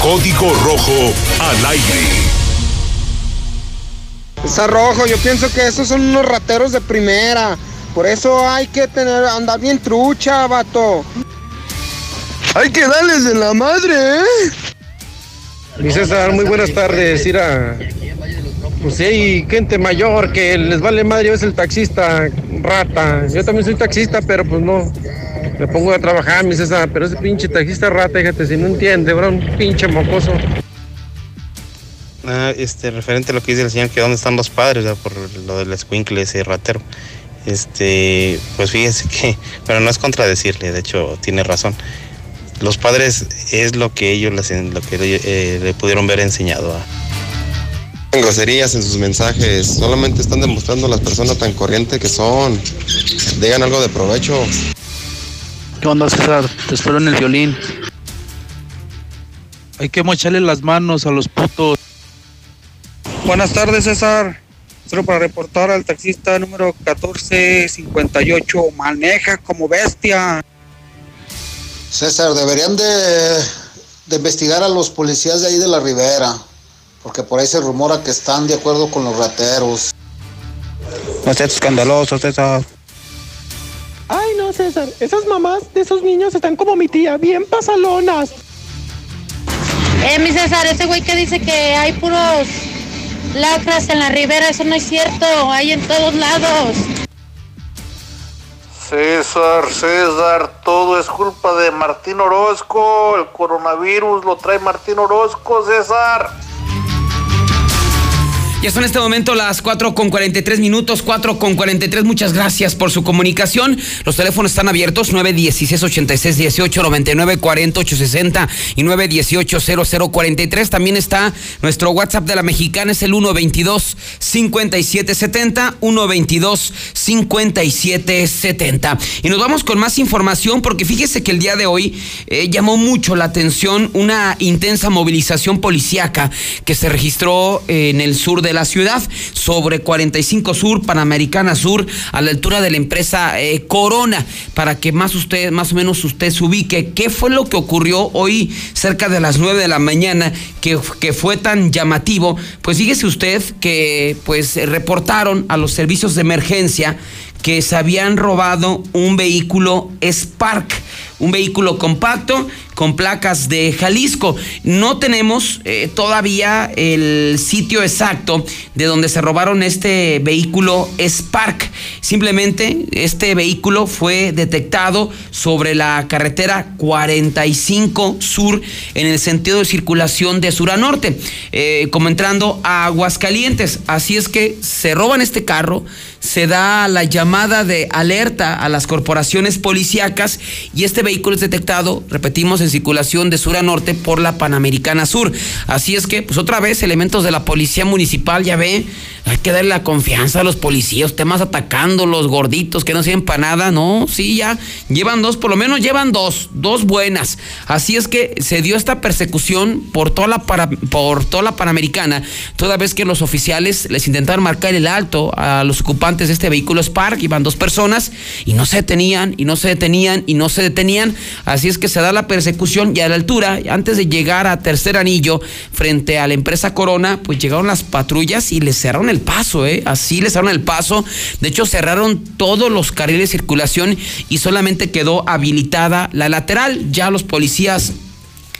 Código Rojo al aire. Está rojo, yo pienso que esos son unos rateros de primera. Por eso hay que tener, andar bien trucha, vato. Hay que darles de la madre, ¿eh? Mi César, muy buenas tardes. Ira, pues sí, hay gente mayor que les vale madre, es el taxista rata. Yo también soy taxista, pero pues no. Me pongo a trabajar, mi César, pero ese pinche taxista rata, fíjate, si no entiende, bro, un pinche mocoso. Ah, este, referente a lo que dice el señor, que dónde están los padres, ¿verdad? por lo del escuincle ese ratero. Este, pues fíjese que, pero no es contradecirle, de hecho tiene razón. Los padres es lo que ellos les, lo que eh, le pudieron ver enseñado a. groserías en sus mensajes, solamente están demostrando a las personas tan corrientes que son. Digan algo de provecho. ¿Qué onda, César? Te espero en el violín. Hay que mocharle las manos a los putos. Buenas tardes, César. Solo para reportar al taxista número 1458. Maneja como bestia. César, deberían de, de investigar a los policías de ahí de la Ribera. Porque por ahí se rumora que están de acuerdo con los rateros. No seas escandaloso, César. Ay, no, César. Esas mamás de esos niños están como mi tía, bien pasalonas. Eh, mi César, ese güey que dice que hay puros lacras en la ribera, eso no es cierto, hay en todos lados. César, César, todo es culpa de Martín Orozco, el coronavirus lo trae Martín Orozco, César. Ya son en este momento las 4 con 43 minutos, 4 con 43. Muchas gracias por su comunicación. Los teléfonos están abiertos 916 86 18 99 40 860 y 918 0043. También está nuestro WhatsApp de la mexicana, es el 122 5770 122 5770. Y nos vamos con más información porque fíjese que el día de hoy eh, llamó mucho la atención una intensa movilización policíaca que se registró en el sur de la ciudad, sobre 45 Sur, Panamericana Sur, a la altura de la empresa eh, Corona, para que más usted, más o menos usted se ubique. ¿Qué fue lo que ocurrió hoy cerca de las 9 de la mañana que, que fue tan llamativo? Pues fíjese usted que pues reportaron a los servicios de emergencia que se habían robado un vehículo Spark, un vehículo compacto con placas de Jalisco. No tenemos eh, todavía el sitio exacto de donde se robaron este vehículo Spark. Simplemente este vehículo fue detectado sobre la carretera 45 Sur en el sentido de circulación de sur a norte, eh, como entrando a Aguascalientes. Así es que se roban este carro, se da la llamada de alerta a las corporaciones policíacas y este vehículo es detectado, repetimos, en circulación de sur a norte por la Panamericana Sur. Así es que, pues otra vez, elementos de la policía municipal, ya ve, hay que darle la confianza a los policías, temas atacando los gorditos que no sirven para nada, no, sí, ya llevan dos, por lo menos llevan dos, dos buenas. Así es que se dio esta persecución por toda la, por toda la Panamericana, toda vez que los oficiales les intentaron marcar el alto a los ocupantes de este vehículo Spark, iban dos personas y no se detenían, y no se detenían, y no se detenían. Así es que se da la y a la altura, antes de llegar a Tercer Anillo, frente a la empresa Corona, pues llegaron las patrullas y les cerraron el paso, ¿eh? Así les cerraron el paso. De hecho, cerraron todos los carriles de circulación y solamente quedó habilitada la lateral. Ya los policías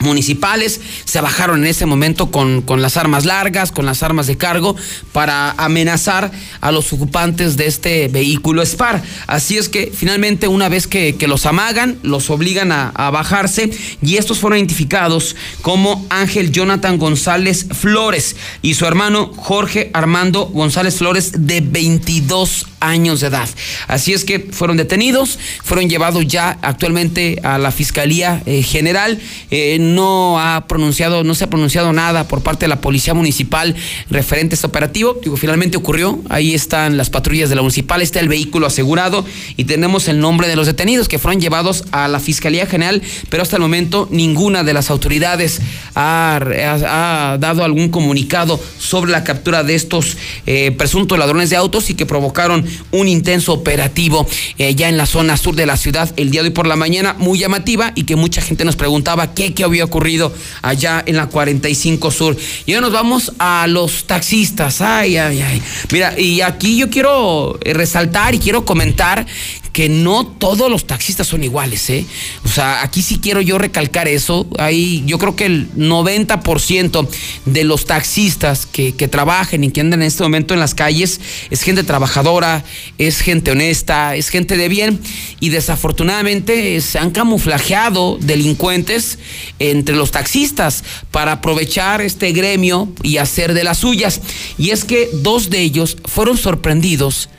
municipales se bajaron en ese momento con, con, las armas largas, con las armas de cargo, para amenazar a los ocupantes de este vehículo SPAR. Así es que finalmente una vez que, que los amagan, los obligan a, a, bajarse y estos fueron identificados como Ángel Jonathan González Flores y su hermano Jorge Armando González Flores de 22 años de edad. Así es que fueron detenidos, fueron llevados ya actualmente a la Fiscalía eh, General. Eh, no ha pronunciado, no se ha pronunciado nada por parte de la Policía Municipal referente a este operativo. Digo, finalmente ocurrió. Ahí están las patrullas de la municipal, está el vehículo asegurado y tenemos el nombre de los detenidos que fueron llevados a la Fiscalía General, pero hasta el momento ninguna de las autoridades ha, dado algún comunicado sobre la captura de estos eh, presuntos ladrones de autos y que provocaron un intenso operativo eh, ya en la zona sur de la ciudad el día de hoy por la mañana, muy llamativa y que mucha gente nos preguntaba qué, qué había ocurrido allá en la 45 Sur. Y ahora nos vamos a los taxistas. Ay, ay, ay. Mira, y aquí yo quiero eh, resaltar y quiero comentar que no todos los taxistas son iguales, ¿eh? O sea, aquí sí quiero yo recalcar eso. Hay, yo creo que el 90% de los taxistas que, que trabajan y que andan en este momento en las calles es gente trabajadora, es gente honesta, es gente de bien y desafortunadamente se han camuflajeado delincuentes entre los taxistas para aprovechar este gremio y hacer de las suyas. Y es que dos de ellos fueron sorprendidos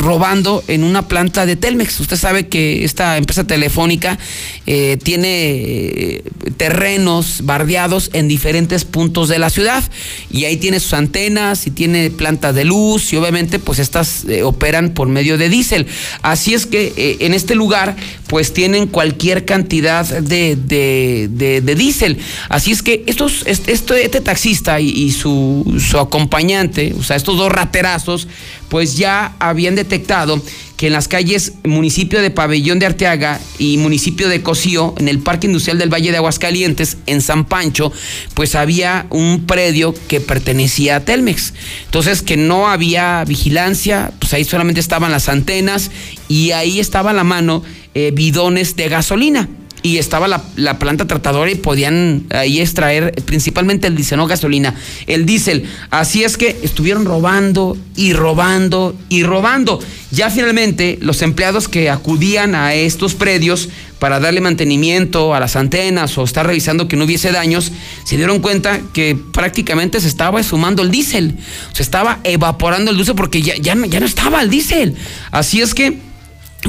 robando en una planta de Telmex. Usted sabe que esta empresa telefónica eh, tiene eh, terrenos bardeados en diferentes puntos de la ciudad y ahí tiene sus antenas y tiene plantas de luz y obviamente pues estas eh, operan por medio de diésel. Así es que en este lugar pues tienen cualquier cantidad de, de, de, de diésel. Así es que estos, este, este taxista y, y su, su acompañante, o sea, estos dos raterazos, pues ya habían detectado que en las calles municipio de Pabellón de Arteaga y municipio de Cocío, en el Parque Industrial del Valle de Aguascalientes, en San Pancho, pues había un predio que pertenecía a Telmex. Entonces, que no había vigilancia, pues ahí solamente estaban las antenas y ahí estaba la mano eh, bidones de gasolina y estaba la, la, planta tratadora y podían ahí extraer principalmente el diésel, no gasolina, el diésel. Así es que estuvieron robando y robando y robando. Ya finalmente los empleados que acudían a estos predios para darle mantenimiento a las antenas o estar revisando que no hubiese daños, se dieron cuenta que prácticamente se estaba sumando el diésel. Se estaba evaporando el diésel porque ya, ya, ya no estaba el diésel. Así es que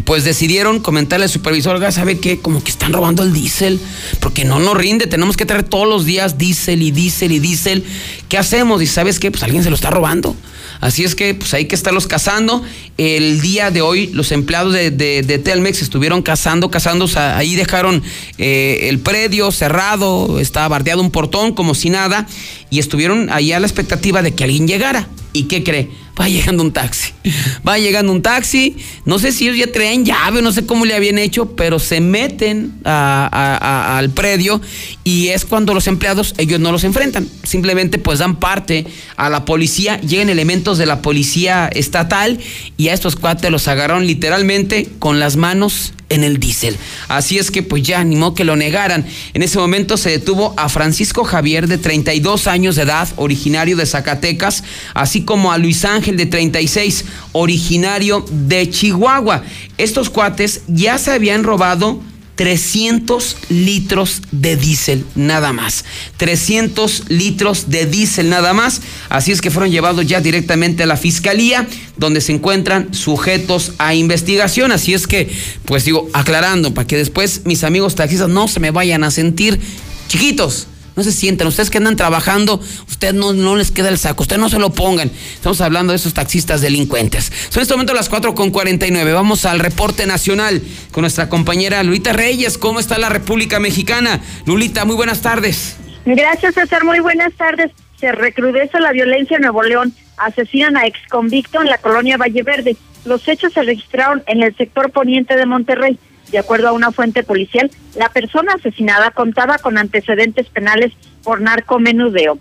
pues decidieron comentarle al supervisor, oiga, ¿sabe qué? Como que están robando el diésel, porque no nos rinde, tenemos que traer todos los días diésel y diésel y diésel. ¿Qué hacemos? Y sabes qué, pues alguien se lo está robando. Así es que pues hay que estarlos cazando. El día de hoy los empleados de, de, Telmex estuvieron cazando, cazando, ahí dejaron eh, el predio cerrado, estaba bardeado un portón como si nada, y estuvieron ahí a la expectativa de que alguien llegara. ¿Y qué cree? Va llegando un taxi. Va llegando un taxi. No sé si ellos ya traen llave, no sé cómo le habían hecho, pero se meten al predio y es cuando los empleados, ellos no los enfrentan. Simplemente pues dan parte a la policía, llegan elementos de la policía estatal y a estos cuates los agarraron literalmente con las manos en el diésel. Así es que pues ya animó que lo negaran. En ese momento se detuvo a Francisco Javier de 32 años de edad, originario de Zacatecas, así como a Luis Ángel de 36, originario de Chihuahua. Estos cuates ya se habían robado 300 litros de diésel nada más. 300 litros de diésel nada más. Así es que fueron llevados ya directamente a la fiscalía, donde se encuentran sujetos a investigación. Así es que, pues digo, aclarando, para que después mis amigos taxistas no se me vayan a sentir chiquitos. No se sientan, ustedes que andan trabajando, usted no, no les queda el saco, ustedes no se lo pongan. Estamos hablando de esos taxistas delincuentes. Son en este momento las 4 con 49. Vamos al reporte nacional con nuestra compañera Lulita Reyes. ¿Cómo está la República Mexicana? Lulita, muy buenas tardes. Gracias, César. Muy buenas tardes. Se recrudece la violencia en Nuevo León. Asesinan a exconvicto en la colonia Valle Verde. Los hechos se registraron en el sector poniente de Monterrey. De acuerdo a una fuente policial, la persona asesinada contaba con antecedentes penales por narcomenudeo.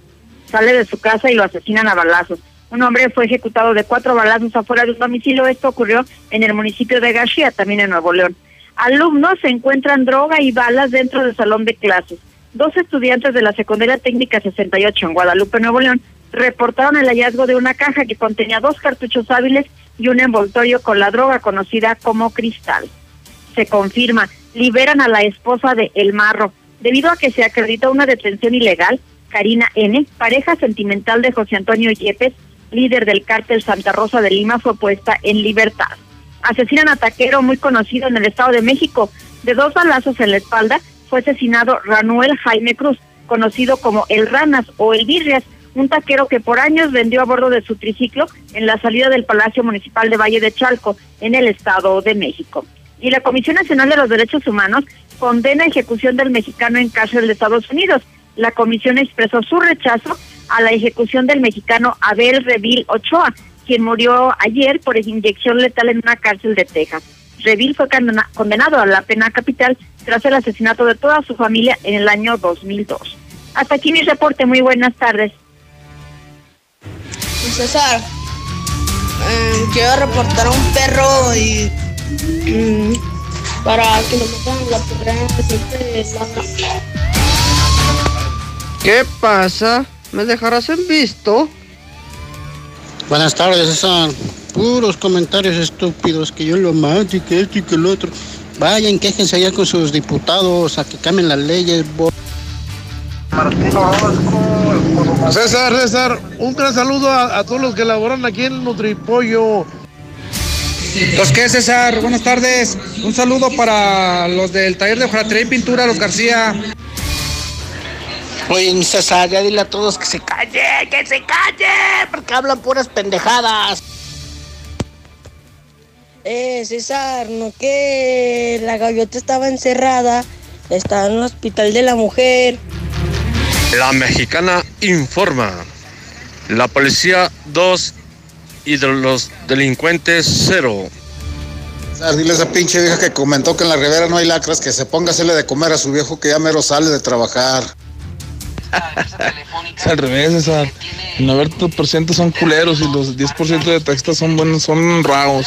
Sale de su casa y lo asesinan a balazos. Un hombre fue ejecutado de cuatro balazos afuera de un domicilio. Esto ocurrió en el municipio de García, también en Nuevo León. Alumnos se encuentran droga y balas dentro del salón de clases. dos estudiantes de la Secundaria Técnica 68 en Guadalupe, Nuevo León, reportaron el hallazgo de una caja que contenía dos cartuchos hábiles y un envoltorio con la droga conocida como cristal. Se confirma, liberan a la esposa de El Marro, debido a que se acreditó una detención ilegal. Karina N., pareja sentimental de José Antonio Yepes, líder del cártel Santa Rosa de Lima, fue puesta en libertad. Asesinan a taquero muy conocido en el Estado de México. De dos balazos en la espalda fue asesinado Ranuel Jaime Cruz, conocido como El Ranas o El Birrias, un taquero que por años vendió a bordo de su triciclo en la salida del Palacio Municipal de Valle de Chalco, en el Estado de México. Y la Comisión Nacional de los Derechos Humanos condena ejecución del mexicano en cárcel de Estados Unidos. La comisión expresó su rechazo a la ejecución del mexicano Abel Revil Ochoa, quien murió ayer por inyección letal en una cárcel de Texas. Revil fue condenado a la pena capital tras el asesinato de toda su familia en el año 2002. Hasta aquí mi reporte. Muy buenas tardes. César, eh, quiero reportar a un perro y mm, para que lo metan la perrera siempre ¿Qué pasa? ¿Me dejarás en visto? Buenas tardes, César. Puros comentarios estúpidos, que yo lo mato y que esto y que el otro. Vayan, quéjense allá con sus diputados a que cambien las leyes. César, César, un gran saludo a, todos los que laboran aquí en Nutripollo. Los que César, buenas tardes. Un saludo para los del taller de hojalatría y pintura, los García. Oye, César, ya dile a todos que se calle, que se calle, porque hablan puras pendejadas. Eh, César, no que la gaviota estaba encerrada, estaba en el hospital de la mujer. La mexicana informa. La policía 2 y de los delincuentes 0. Dile a esa pinche vieja que comentó que en la ribera no hay lacras, que se ponga a hacerle de comer a su viejo que ya mero sale de trabajar. es al revés, César. El 90% son culeros y los 10% de taxistas son buenos, son ragos.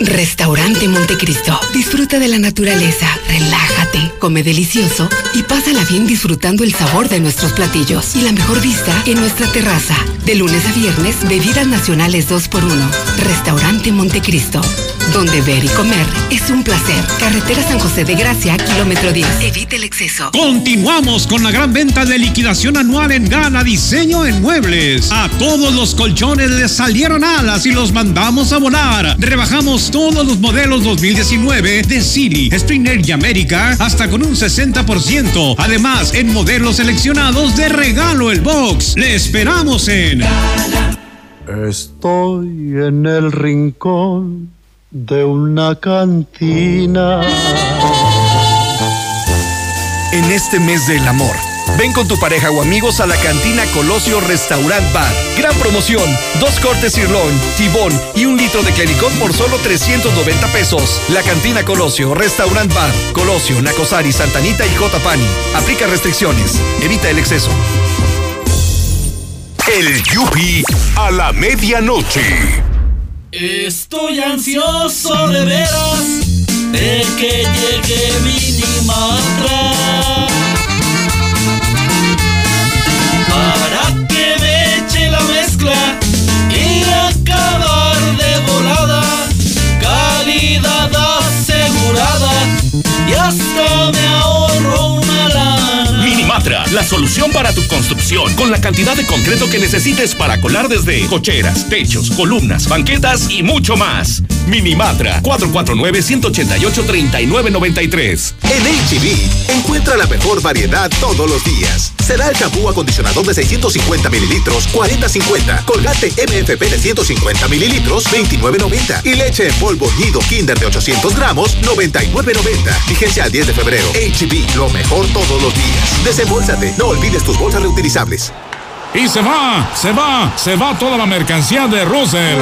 Restaurante Montecristo. Disfruta de la naturaleza, relájate, come delicioso y pásala bien disfrutando el sabor de nuestros platillos y la mejor vista en nuestra terraza. De lunes a viernes, bebidas nacionales 2x1. Restaurante Montecristo. Donde ver y comer es un placer. Carretera San José de Gracia, kilómetro 10. Evite el exceso. Continuamos con la gran venta de liquidación anual en Gala Diseño en Muebles. A todos los colchones les salieron alas y los mandamos a volar. Rebajamos todos los modelos 2019 de City, Springer y América hasta con un 60%. Además, en modelos seleccionados de regalo el box. Le esperamos en... Estoy en el rincón de una cantina. En este mes del amor, ven con tu pareja o amigos a la cantina Colosio Restaurant Bar. Gran promoción, dos cortes sirloin, tibón y un litro de clericot por solo 390 pesos. La cantina Colosio Restaurant Bar, Colosio, Nacosari, Santanita y Jotapani. Aplica restricciones, evita el exceso. El Yupi a la medianoche. Estoy ansioso de veras de que llegue Minimatra para que me eche la mezcla y acabar de volada, calidad asegurada y hasta me ahorro una lana. Minimatra, la solución para tu construcción con la cantidad de concreto que necesites para colar desde cocheras, techos, columnas, banquetas y mucho más. Minimatra 449-188-3993. En HB, encuentra la mejor variedad todos los días. Será el champú acondicionador de 650 mililitros, 40-50. Colgate MFP de 150 mililitros, 29.90. Y leche en polvo nido Kinder de 800 gramos, 99.90. Vigencia al 10 de febrero. HB, lo mejor todos los días. Desembolsate, no olvides tus bolsas reutilizables. Y se va, se va, se va toda la mercancía de Russell.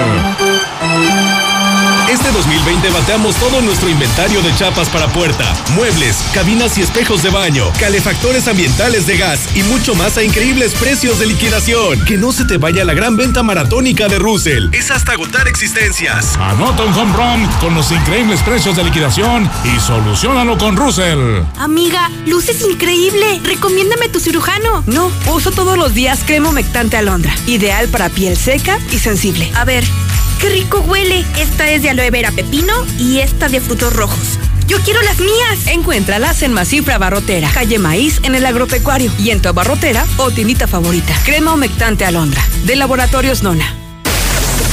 Este 2020 bateamos todo nuestro inventario de chapas para puerta, muebles, cabinas y espejos de baño, calefactores ambientales de gas y mucho más a increíbles precios de liquidación. Que no se te vaya la gran venta maratónica de Russell. Es hasta agotar existencias. Anota un home run con los increíbles precios de liquidación y solucionalo con Russell. Amiga, luces increíble. Recomiéndame tu cirujano. No, uso todos los días crema humectante alondra. Ideal para piel seca y sensible. A ver, qué rico huele. Esta es de aloe vera pepino y esta de frutos rojos. Yo quiero las mías. Encuéntralas en Masifra Barrotera, calle Maíz en el Agropecuario y en tu abarrotera o tiendita favorita. Crema humectante alondra, de Laboratorios Nona.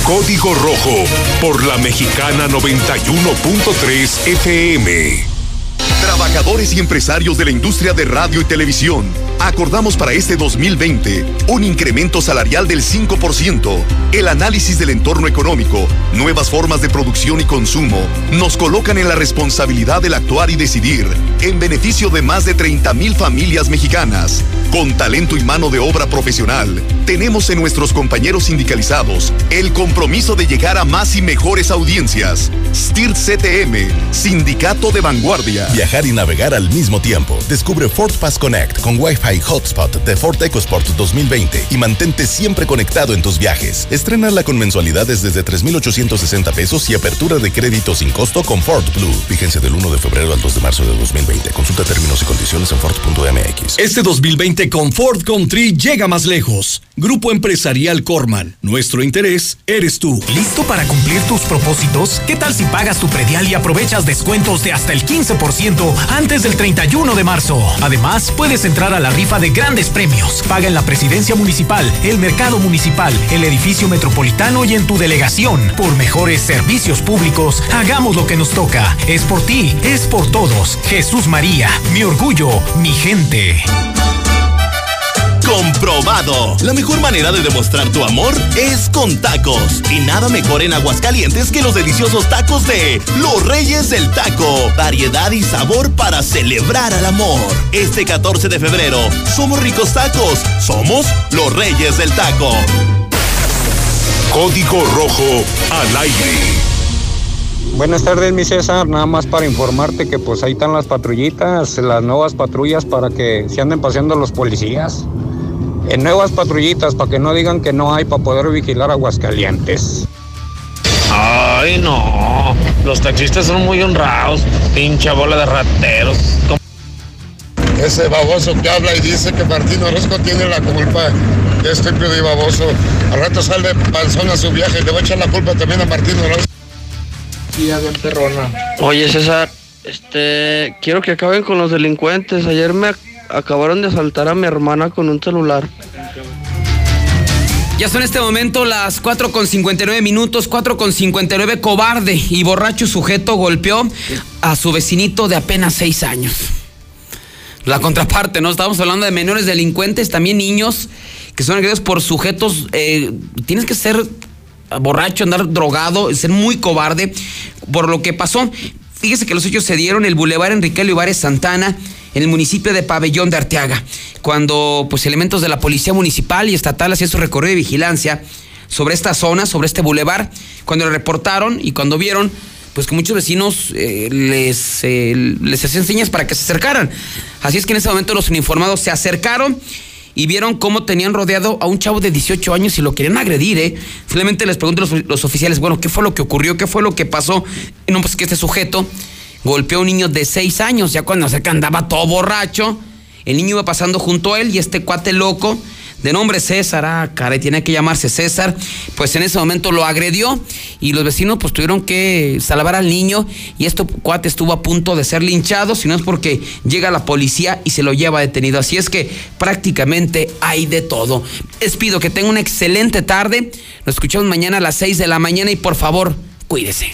Código Rojo por la Mexicana 91.3 FM. Trabajadores y empresarios de la industria de radio y televisión, acordamos para este 2020 un incremento salarial del 5%. El análisis del entorno económico, nuevas formas de producción y consumo, nos colocan en la responsabilidad del actuar y decidir en beneficio de más de 30 mil familias mexicanas. Con talento y mano de obra profesional, tenemos en nuestros compañeros sindicalizados el compromiso de llegar a más y mejores audiencias. STIRT CTM, Sindicato de Vanguardia. Viajar y navegar al mismo tiempo. Descubre Ford Pass Connect con Wi-Fi Hotspot de Ford EcoSport 2020 y mantente siempre conectado en tus viajes. Estrenarla con mensualidades desde 3,860 pesos y apertura de crédito sin costo con Ford Blue. Fíjense del 1 de febrero al 2 de marzo de 2020. Consulta términos y condiciones en Ford.mx. Este 2020 con Ford Country llega más lejos. Grupo Empresarial Corman. Nuestro interés eres tú. ¿Listo para cumplir tus propósitos? ¿Qué tal si pagas tu predial y aprovechas descuentos de hasta el 15% antes del 31 de marzo? Además, puedes entrar a la rifa de grandes premios. Paga en la presidencia municipal, el mercado municipal, el edificio metropolitano y en tu delegación. Por mejores servicios públicos, hagamos lo que nos toca. Es por ti, es por todos. Jesús María, mi orgullo, mi gente. Comprobado. La mejor manera de demostrar tu amor es con tacos. Y nada mejor en Aguascalientes que los deliciosos tacos de Los Reyes del Taco. Variedad y sabor para celebrar al amor. Este 14 de febrero, somos ricos tacos. Somos los Reyes del Taco. Código Rojo al aire. Buenas tardes, mi César. Nada más para informarte que pues ahí están las patrullitas, las nuevas patrullas para que se anden paseando los policías. En nuevas patrullitas para que no digan que no hay para poder vigilar Aguascalientes. Ay, no. Los taxistas son muy honrados. Pincha bola de rateros. Ese baboso que habla y dice que Martín Orozco tiene la culpa. Qué estúpido y baboso. Al rato sale panzón a su viaje y le va a echar la culpa también a Martín Orozco. Tía bien perrona. Oye, César, este, quiero que acaben con los delincuentes. Ayer me acabaron de asaltar a mi hermana con un celular. Ya son este momento las 4 con 59 minutos, 4 con 59 cobarde y borracho sujeto golpeó a su vecinito de apenas 6 años. La contraparte, ¿no? Estamos hablando de menores delincuentes, también niños que son agredidos por sujetos. eh, tienes que ser borracho, andar drogado, ser muy cobarde por lo que pasó. Fíjese que los hechos se dieron en el Boulevard Enrique Olivares Santana, en el municipio de Pabellón de Arteaga, cuando pues elementos de la policía municipal y estatal hacían su recorrido de vigilancia sobre esta zona, sobre este bulevar, cuando lo reportaron y cuando vieron pues que muchos vecinos eh, les, eh, les hacían señas para que se acercaran. Así es que en ese momento los uniformados se acercaron y vieron cómo tenían rodeado a un chavo de 18 años y lo querían agredir, ¿eh? Finalmente les preguntan los, los oficiales, bueno, ¿qué fue lo que ocurrió? ¿Qué fue lo que pasó? No, pues que este sujeto golpeó a un niño de 6 años, ya cuando se andaba todo borracho. El niño iba pasando junto a él y este cuate loco de nombre César, ah, caray, tiene que llamarse César, pues en ese momento lo agredió y los vecinos pues tuvieron que salvar al niño y este cuate estuvo a punto de ser linchado, si no es porque llega la policía y se lo lleva detenido. Así es que prácticamente hay de todo. Les pido que tenga una excelente tarde, nos escuchamos mañana a las 6 de la mañana y por favor, cuídese.